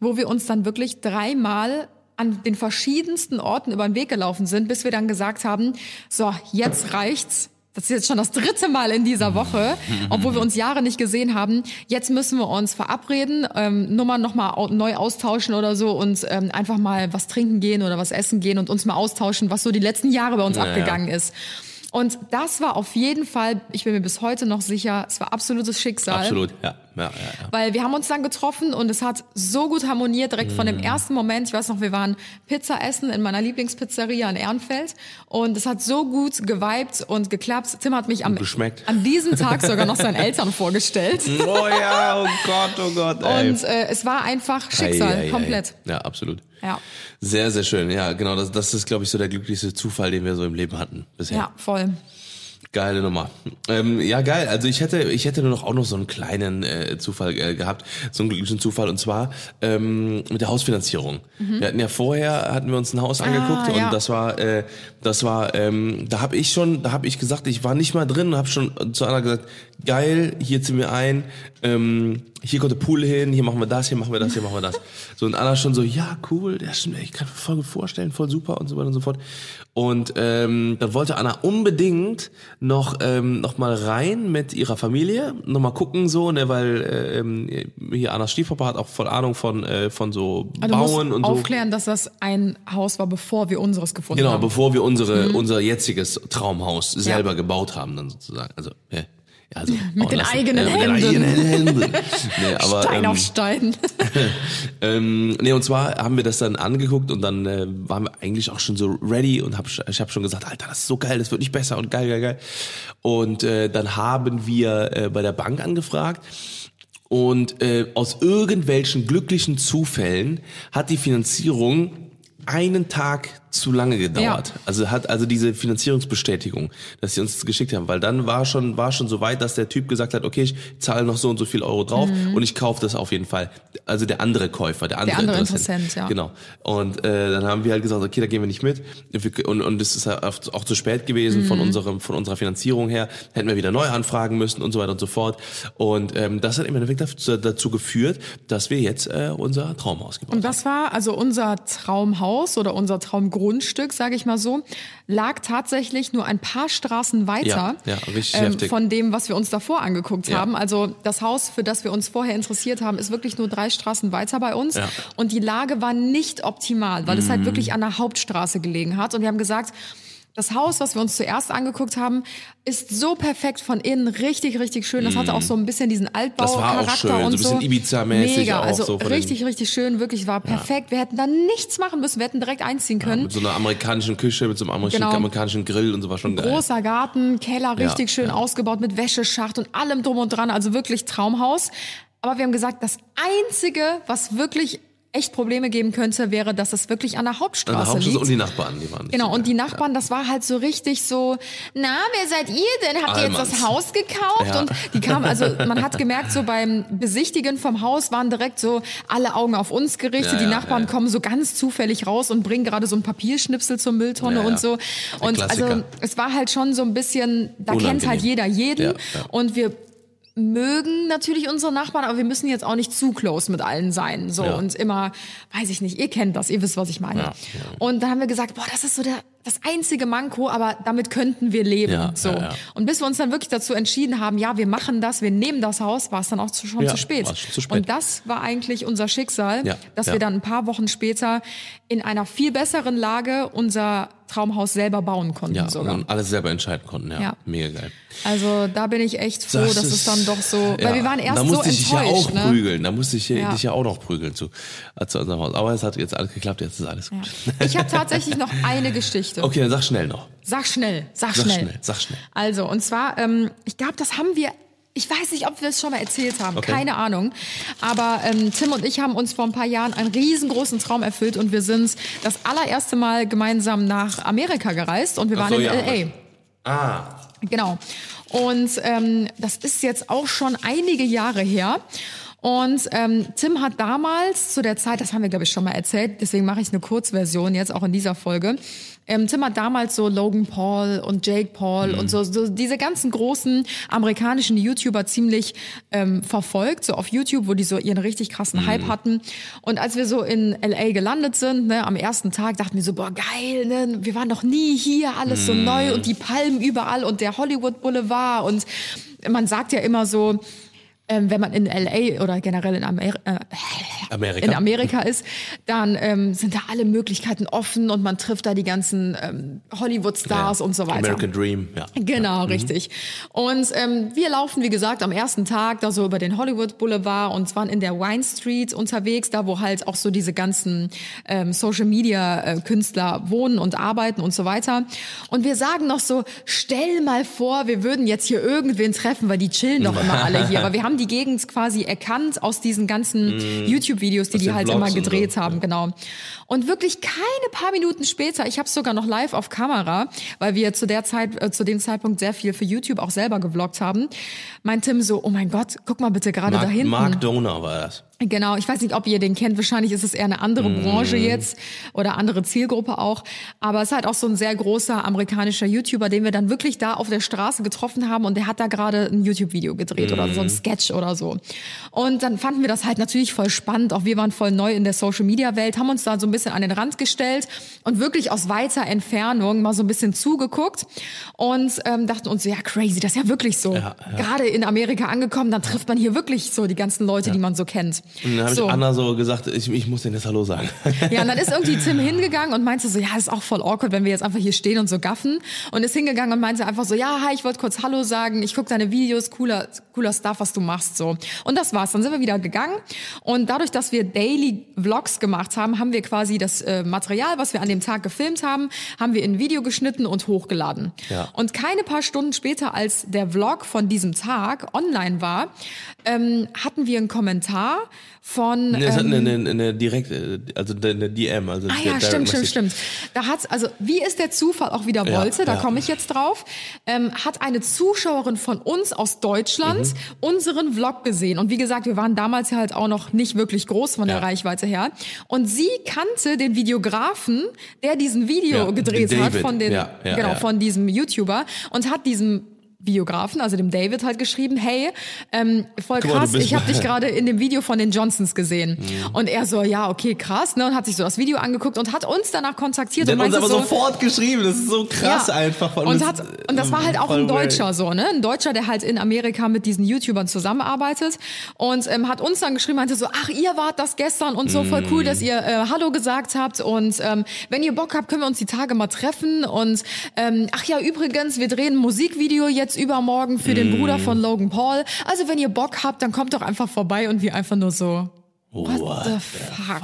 wo wir uns dann wirklich dreimal an den verschiedensten Orten über den Weg gelaufen sind, bis wir dann gesagt haben, so, jetzt reicht's. Das ist jetzt schon das dritte Mal in dieser Woche, obwohl wir uns Jahre nicht gesehen haben. Jetzt müssen wir uns verabreden, ähm, Nummern nochmal au neu austauschen oder so und ähm, einfach mal was trinken gehen oder was essen gehen und uns mal austauschen, was so die letzten Jahre bei uns Ja, ja. abgegangen ist. Und das war auf jeden Fall, ich bin mir bis heute noch sicher, es war absolutes Schicksal. Absolut, ja. ja, ja, ja. Weil wir haben uns dann getroffen und es hat so gut harmoniert, direkt von Mhm. dem ersten Moment. Ich weiß noch, wir waren Pizza essen in meiner Lieblingspizzeria in Ehrenfeld und es hat so gut geweibt und geklappt. Tim hat mich am, an diesem Tag sogar noch seinen Eltern vorgestellt. Oh ja, oh Gott, oh Gott, ey. Und äh, es war einfach Schicksal, Ei, ei, ei. komplett. Ja, absolut. Ja. Sehr, sehr schön. Ja, genau. Das, das ist, glaube ich, so der glücklichste Zufall, den wir so im Leben hatten bisher. Ja, voll. Geile Nummer. Ähm, ja, geil. Also ich hätte, ich hätte nur noch auch noch so einen kleinen äh, Zufall äh, gehabt, so einen glücklichen Zufall und zwar ähm, mit der Hausfinanzierung. Wir hatten ja vorher hatten wir uns ein Haus angeguckt Mhm. Ah, ja. und das war, äh, das war, ähm, da habe ich schon, da habe ich gesagt, ich war nicht mal drin und habe schon zu Anna gesagt, geil, hier ziehen wir ein, ähm, hier kommt der Pool hin, hier machen wir das, hier machen wir das, hier machen wir das. So und Anna schon so, ja cool, das stimmt, ich kann mir voll gut vorstellen, voll super und so weiter und so fort. Und ähm, dann wollte Anna unbedingt noch ähm, noch mal rein mit ihrer Familie, noch mal gucken so, ne, weil ähm, hier Annas Stiefpapa hat auch voll Ahnung von äh, von so Also Bauen und so. aufklären, dass das ein Haus war, bevor wir unseres gefunden Genau, haben. bevor wir unsere unser jetziges Traumhaus selber gebaut haben, dann sozusagen. Also ja. Also Mit den lassen. eigenen mit den Händen. eigenen Händen. Nee, aber, Stein ähm, auf Stein. ähm, nee, und zwar haben wir das dann angeguckt und dann äh, waren wir eigentlich auch schon so ready und hab, ich habe schon gesagt, Alter, das ist so geil, das wird nicht besser und geil, geil, geil. Und äh, dann haben wir äh, bei der Bank angefragt und äh, aus irgendwelchen glücklichen Zufällen hat die Finanzierung einen Tag zu lange gedauert. Ja. Also hat also diese Finanzierungsbestätigung, dass sie uns das geschickt haben, weil dann war schon war schon so weit, dass der Typ gesagt hat, okay, ich zahle noch so und so viel Euro drauf Mhm. und ich kaufe das auf jeden Fall. Also der andere Käufer, der andere, andere Interessent. Interessent, ja. Genau. Und äh, dann haben wir halt gesagt, okay, da gehen wir nicht mit. Und und es ist halt auch zu spät gewesen Mhm. von unserem von unserer Finanzierung her, hätten wir wieder neu anfragen müssen und so weiter und so fort. Und ähm, das hat im Endeffekt dazu, dazu geführt, dass wir jetzt äh, unser Traumhaus gebaut Und das war also unser Traumhaus oder unser Traumgrundstück, sage ich mal so, lag tatsächlich nur ein paar Straßen weiter ähm, Ja, ja, heftig. von dem, was wir uns davor angeguckt haben. Also das Haus, für das wir uns vorher interessiert haben, ist wirklich nur drei Straßen weiter bei uns. Mhm. Und die Lage war nicht optimal, weil es halt wirklich an der Hauptstraße gelegen hat. Und wir haben gesagt, das Haus, was wir uns zuerst angeguckt haben, ist so perfekt von innen, richtig, richtig schön. Das hatte auch so ein bisschen diesen Altbau-Charakter Mhm. Das war auch schön, und so ein bisschen Ibiza-mäßig Mega, auch also so richtig, richtig schön, wirklich war perfekt. Wir hätten da nichts machen müssen, wir hätten direkt einziehen können. mit so einer amerikanischen Küche, mit so einem amerikanischen, Genau. amerikanischen Grill und so war schon geil. Großer Garten, Keller richtig Ja, schön ja. ausgebaut mit Wäscheschacht und allem drum und dran, also wirklich Traumhaus. Aber wir haben gesagt, das Einzige, was wirklich echt Probleme geben könnte, wäre, dass es wirklich an der An der Hauptstraße Hauptstraße liegt. und die Nachbarn, die waren nicht Genau, so und die. Nachbarn, das war halt so richtig so, na, wer seid ihr denn? Habt ihr jetzt das Allmanns. Haus gekauft? Ja. Und die kamen, also man hat gemerkt, so beim Besichtigen vom Haus waren direkt so alle Augen auf uns gerichtet. Ja, die ja, Nachbarn ja. kommen so ganz zufällig raus und bringen gerade so ein Papierschnipsel zur Mülltonne Ja, ja. und so. Der Und also es war halt schon so ein bisschen, da kennt halt jeder jeden. Ja, ja. Und wir mögen natürlich unsere Nachbarn, aber wir müssen jetzt auch nicht zu close mit allen sein. So Ja. und immer, weiß ich nicht, ihr kennt das, ihr wisst, was ich meine. Ja, ja. Und da haben wir gesagt, boah, das ist so der, das einzige Manko, aber damit könnten wir leben. Ja, so. ja, ja. Und bis wir uns dann wirklich dazu entschieden haben, ja, wir machen das, wir nehmen das Haus, war es dann auch zu, schon zu spät. schon zu spät. Und das war eigentlich unser Schicksal, dass wir dann ein paar Wochen später in einer viel besseren Lage unser Traumhaus selber bauen konnten Ja, und sogar. dann alles selber entscheiden konnten, ja. Mega geil. Also da bin ich echt froh, Das dass ist- es dann doch so, weil wir waren erst da so musste ich dich ja auch ne? prügeln, da musste ich Ja. dich ja auch noch prügeln zu, äh, zu unserem Haus. Aber es hat jetzt alles geklappt, jetzt ist alles gut. Ich habe tatsächlich noch eine Geschichte. Okay, dann sag schnell noch. Sag schnell, sag, Sag schnell. schnell, sag schnell. Also, und zwar, ähm, ich glaube, das haben wir, ich weiß nicht, ob wir es schon mal erzählt haben, Okay. keine Ahnung. Aber ähm, Tim und ich haben uns vor ein paar Jahren einen riesengroßen Traum erfüllt und wir sind das allererste Mal gemeinsam nach Amerika gereist und wir waren so, in ja, L.A. Ah, Genau. Und ähm, das ist jetzt auch schon einige Jahre her. Und ähm, Tim hat damals zu der Zeit, das haben wir glaube ich schon mal erzählt, deswegen mache ich eine Kurzversion jetzt auch in dieser Folge. Ähm, Tim hat damals so Logan Paul und Jake Paul und so, so diese ganzen großen amerikanischen YouTuber ziemlich ähm, verfolgt, so auf YouTube, wo die so ihren richtig krassen Hype hatten. Und als wir so in LA gelandet sind, ne, am ersten Tag, dachten wir so, boah geil, ne, wir waren noch nie hier, alles so neu und die Palmen überall und der Hollywood Boulevard und man sagt ja immer so, ähm, wenn man in LA oder generell in Amerika, äh, Amerika. in Amerika ist, dann ähm, sind da alle Möglichkeiten offen und man trifft da die ganzen ähm, Hollywood-Stars und so weiter. American Dream, ja. Genau, richtig. Und ähm, wir laufen, wie gesagt, am ersten Tag da so über den Hollywood Boulevard und waren in der Wine Street unterwegs, da wo halt auch so diese ganzen ähm, Social Media äh, wohnen und arbeiten und so weiter. Und wir sagen noch so, stell mal vor, wir würden jetzt hier irgendwen treffen, weil die chillen doch immer alle hier. Aber wir haben die Gegend quasi erkannt aus diesen ganzen YouTube-Videos, die die halt Vlogs immer so, gedreht ja. haben, genau. Und wirklich keine paar Minuten später, ich habe sogar noch live auf Kamera, weil wir zu der Zeit, äh, zu dem Zeitpunkt sehr viel für YouTube auch selber gevloggt haben, mein Tim so, oh mein Gott, guck mal bitte gerade da Mark, hinten. Mark Donor war das. Genau, ich weiß nicht, ob ihr den kennt. Wahrscheinlich ist es eher eine andere Branche jetzt oder andere Zielgruppe auch. Aber es ist halt auch so ein sehr großer amerikanischer YouTuber, den wir dann wirklich da auf der Straße getroffen haben und der hat da gerade ein YouTube-Video gedreht oder so ein Sketch oder so. Und dann fanden wir das halt natürlich voll spannend. Auch wir waren voll neu in der Social-Media-Welt, haben uns da so ein bisschen an den Rand gestellt und wirklich aus weiter Entfernung mal so ein bisschen zugeguckt und ähm, dachten uns, so, ja crazy, das ist ja wirklich so. Ja, ja. Gerade in Amerika angekommen, dann trifft man hier wirklich so die ganzen Leute, die man so kennt. Und dann habe so. ich Anna so gesagt, ich, ich muss denen jetzt Hallo sagen. Ja, und dann ist irgendwie Tim hingegangen und meinte so, ja, ist auch voll awkward, wenn wir jetzt einfach hier stehen und so gaffen. Und ist hingegangen und meinte einfach so, ja, hi, ich wollte kurz Hallo sagen, ich guck deine Videos, cooler, cooler Stuff, was du machst, so. Und das war's. Dann sind wir wieder gegangen. Und dadurch, dass wir Daily Vlogs gemacht haben, haben wir quasi das äh, Material, was wir an dem Tag gefilmt haben, haben wir in ein Video geschnitten und hochgeladen. Ja. Und keine paar Stunden später, als der Vlog von diesem Tag online war, ähm, hatten wir einen Kommentar von Nee, es hat ähm, eine, eine, eine direkt, äh, also eine DM, also Ah ja, Direct stimmt, stimmt, Message. stimmt. Da hat's, also wie es der Zufall auch wieder Ja, wollte, da ja. komme ich jetzt drauf, ähm, hat eine Zuschauerin von uns aus Deutschland Mhm. unseren Vlog gesehen. Und wie gesagt, wir waren damals ja halt auch noch nicht wirklich groß von der Ja. Reichweite her. Und sie kannte den Videografen, der diesen Video Ja, gedreht den hat David. von den, genau, von diesem YouTuber und hat diesem Videografen, also dem David, halt geschrieben, hey, ähm, voll krass, ich habe dich gerade in dem Video von den Johnsons gesehen. Und er so, ja, okay, krass, ne, und hat sich so das Video angeguckt und hat uns danach kontaktiert Der und hat uns aber so, sofort geschrieben, das ist so krass ja. einfach. Und, das- hat, und das war halt auch ein. Deutscher so, ne? Ein Deutscher, der halt in Amerika mit diesen YouTubern zusammenarbeitet und ähm, hat uns dann geschrieben, meinte so, ach, ihr wart das gestern und so, voll cool, dass ihr äh, Hallo gesagt habt und ähm, wenn ihr Bock habt, können wir uns die Tage mal treffen und ähm, ach ja, übrigens, wir drehen ein Musikvideo jetzt übermorgen für Mm. den Bruder von Logan Paul. Also wenn ihr Bock habt, dann kommt doch einfach vorbei und wir einfach nur so, what, What the fuck?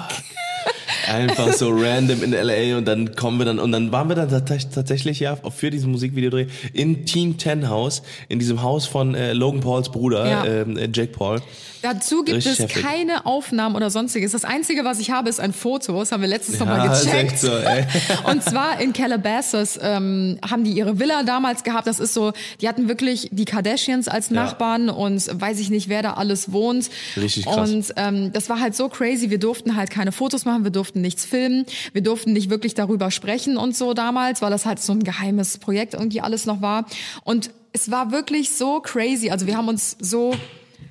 Einfach so random in LA und dann kommen wir dann und dann waren wir dann tats- tatsächlich ja für diesen Musikvideodreh in Team Ten House, in diesem Haus von äh, Logan Pauls Bruder, Ja. ähm, äh, Jake Paul. Dazu gibt Richtig es heftig. keine Aufnahmen oder sonstiges. Das Einzige, was ich habe, ist ein Foto. Das haben wir letztes Ja, Mal ist gecheckt. so. Und zwar in Calabasas ähm, haben die ihre Villa damals gehabt. Das ist so, die hatten wirklich die Kardashians als Nachbarn und weiß ich nicht, wer da alles wohnt. Richtig krass. Und ähm, das war halt so crazy. Wir durften halt keine Fotos machen, wir durften nichts filmen, wir durften nicht wirklich darüber sprechen und so damals, weil das halt so ein geheimes Projekt irgendwie alles noch war. Und es war wirklich so crazy. Also wir haben uns so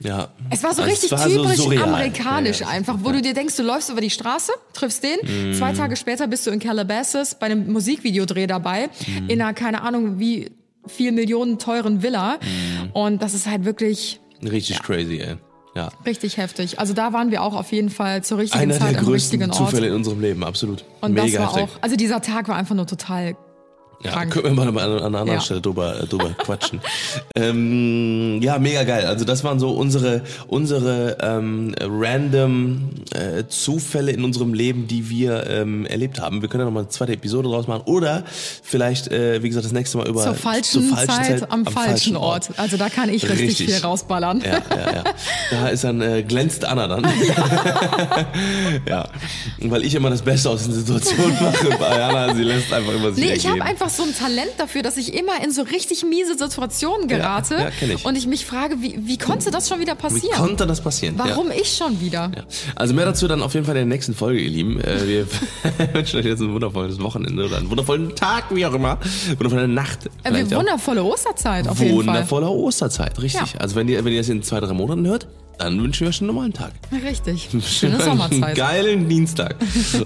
Ja. es war so Also richtig war so typisch surreal. amerikanisch Ja, ja. einfach, wo du dir denkst, du läufst über die Straße, triffst den, Mhm. zwei Tage später bist du in Calabasas bei einem Musikvideodreh dabei, Mhm. in einer, keine Ahnung, wie viel Millionen teuren Villa. Mhm. Und das ist halt wirklich Richtig crazy, ey. Ja. richtig heftig. Also da waren wir auch auf jeden Fall zur richtigen Einer Zeit der am größten richtigen Ort. Zufälle in unserem Leben, absolut. Und Mega das war heftig. auch, also dieser Tag war einfach nur total Ja, können wir mal an, an einer anderen Ja. Stelle drüber, äh, drüber quatschen. Ähm, ja, mega geil. Also das waren so unsere, unsere ähm, random äh, Zufälle in unserem Leben, die wir ähm, erlebt haben. Wir können ja noch mal eine zweite Episode draus machen. Oder vielleicht, äh, wie gesagt, das nächste Mal über zur falschen, zur falschen Zeit, am, falschen Ort. Also da kann ich richtig, Richtig. viel rausballern. Ja, ja, ja. Da ist dann, äh, glänzt Anna dann. Ja. Weil ich immer das Beste aus den Situationen mache. Bei Anna, sie lässt einfach immer sich Nee, ich ergeben. habe einfach so ein Talent dafür, dass ich immer in so richtig miese Situationen gerate. ja, kenn ich. Und ich mich frage, wie, wie konnte das schon wieder Wie passieren? konnte das passieren? Ja. Warum ich schon wieder? Ja. Also mehr dazu dann auf jeden Fall in der nächsten Folge, ihr Lieben. Äh, wir wünschen euch jetzt ein wundervolles Wochenende oder einen wundervollen Tag, wie auch immer. Wundervolle Nacht. Äh, wie wundervolle Osterzeit auf jeden Fall. Wundervolle Osterzeit, richtig. Ja. Also wenn ihr, wenn ihr das in zwei, drei Monaten hört, dann wünschen wir euch einen normalen Tag. Richtig. Schöne Sommerzeit. Einen geilen Dienstag.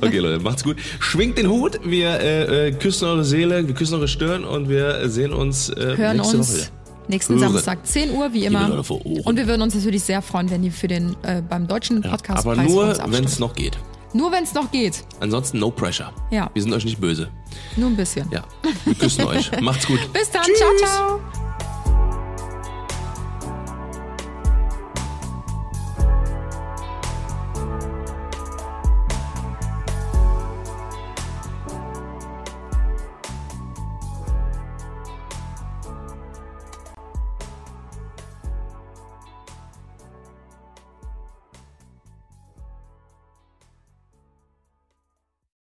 Okay, Leute, macht's gut. Schwingt den Hut, wir äh, äh, küssen eure Seele, wir küssen eure Stirn und wir sehen uns äh, Hören nächste uns Woche. Nächsten hören. Samstag, 10 Uhr, wie immer. Und wir würden uns natürlich sehr freuen, wenn die für den äh, beim deutschen Podcast Aber nur, wenn es noch geht. Nur wenn es noch geht. Ansonsten no pressure. Ja. Wir sind euch nicht böse. Nur ein bisschen. Ja, wir küssen euch. Macht's gut. Bis dann. Tschüss. Ciao, ciao.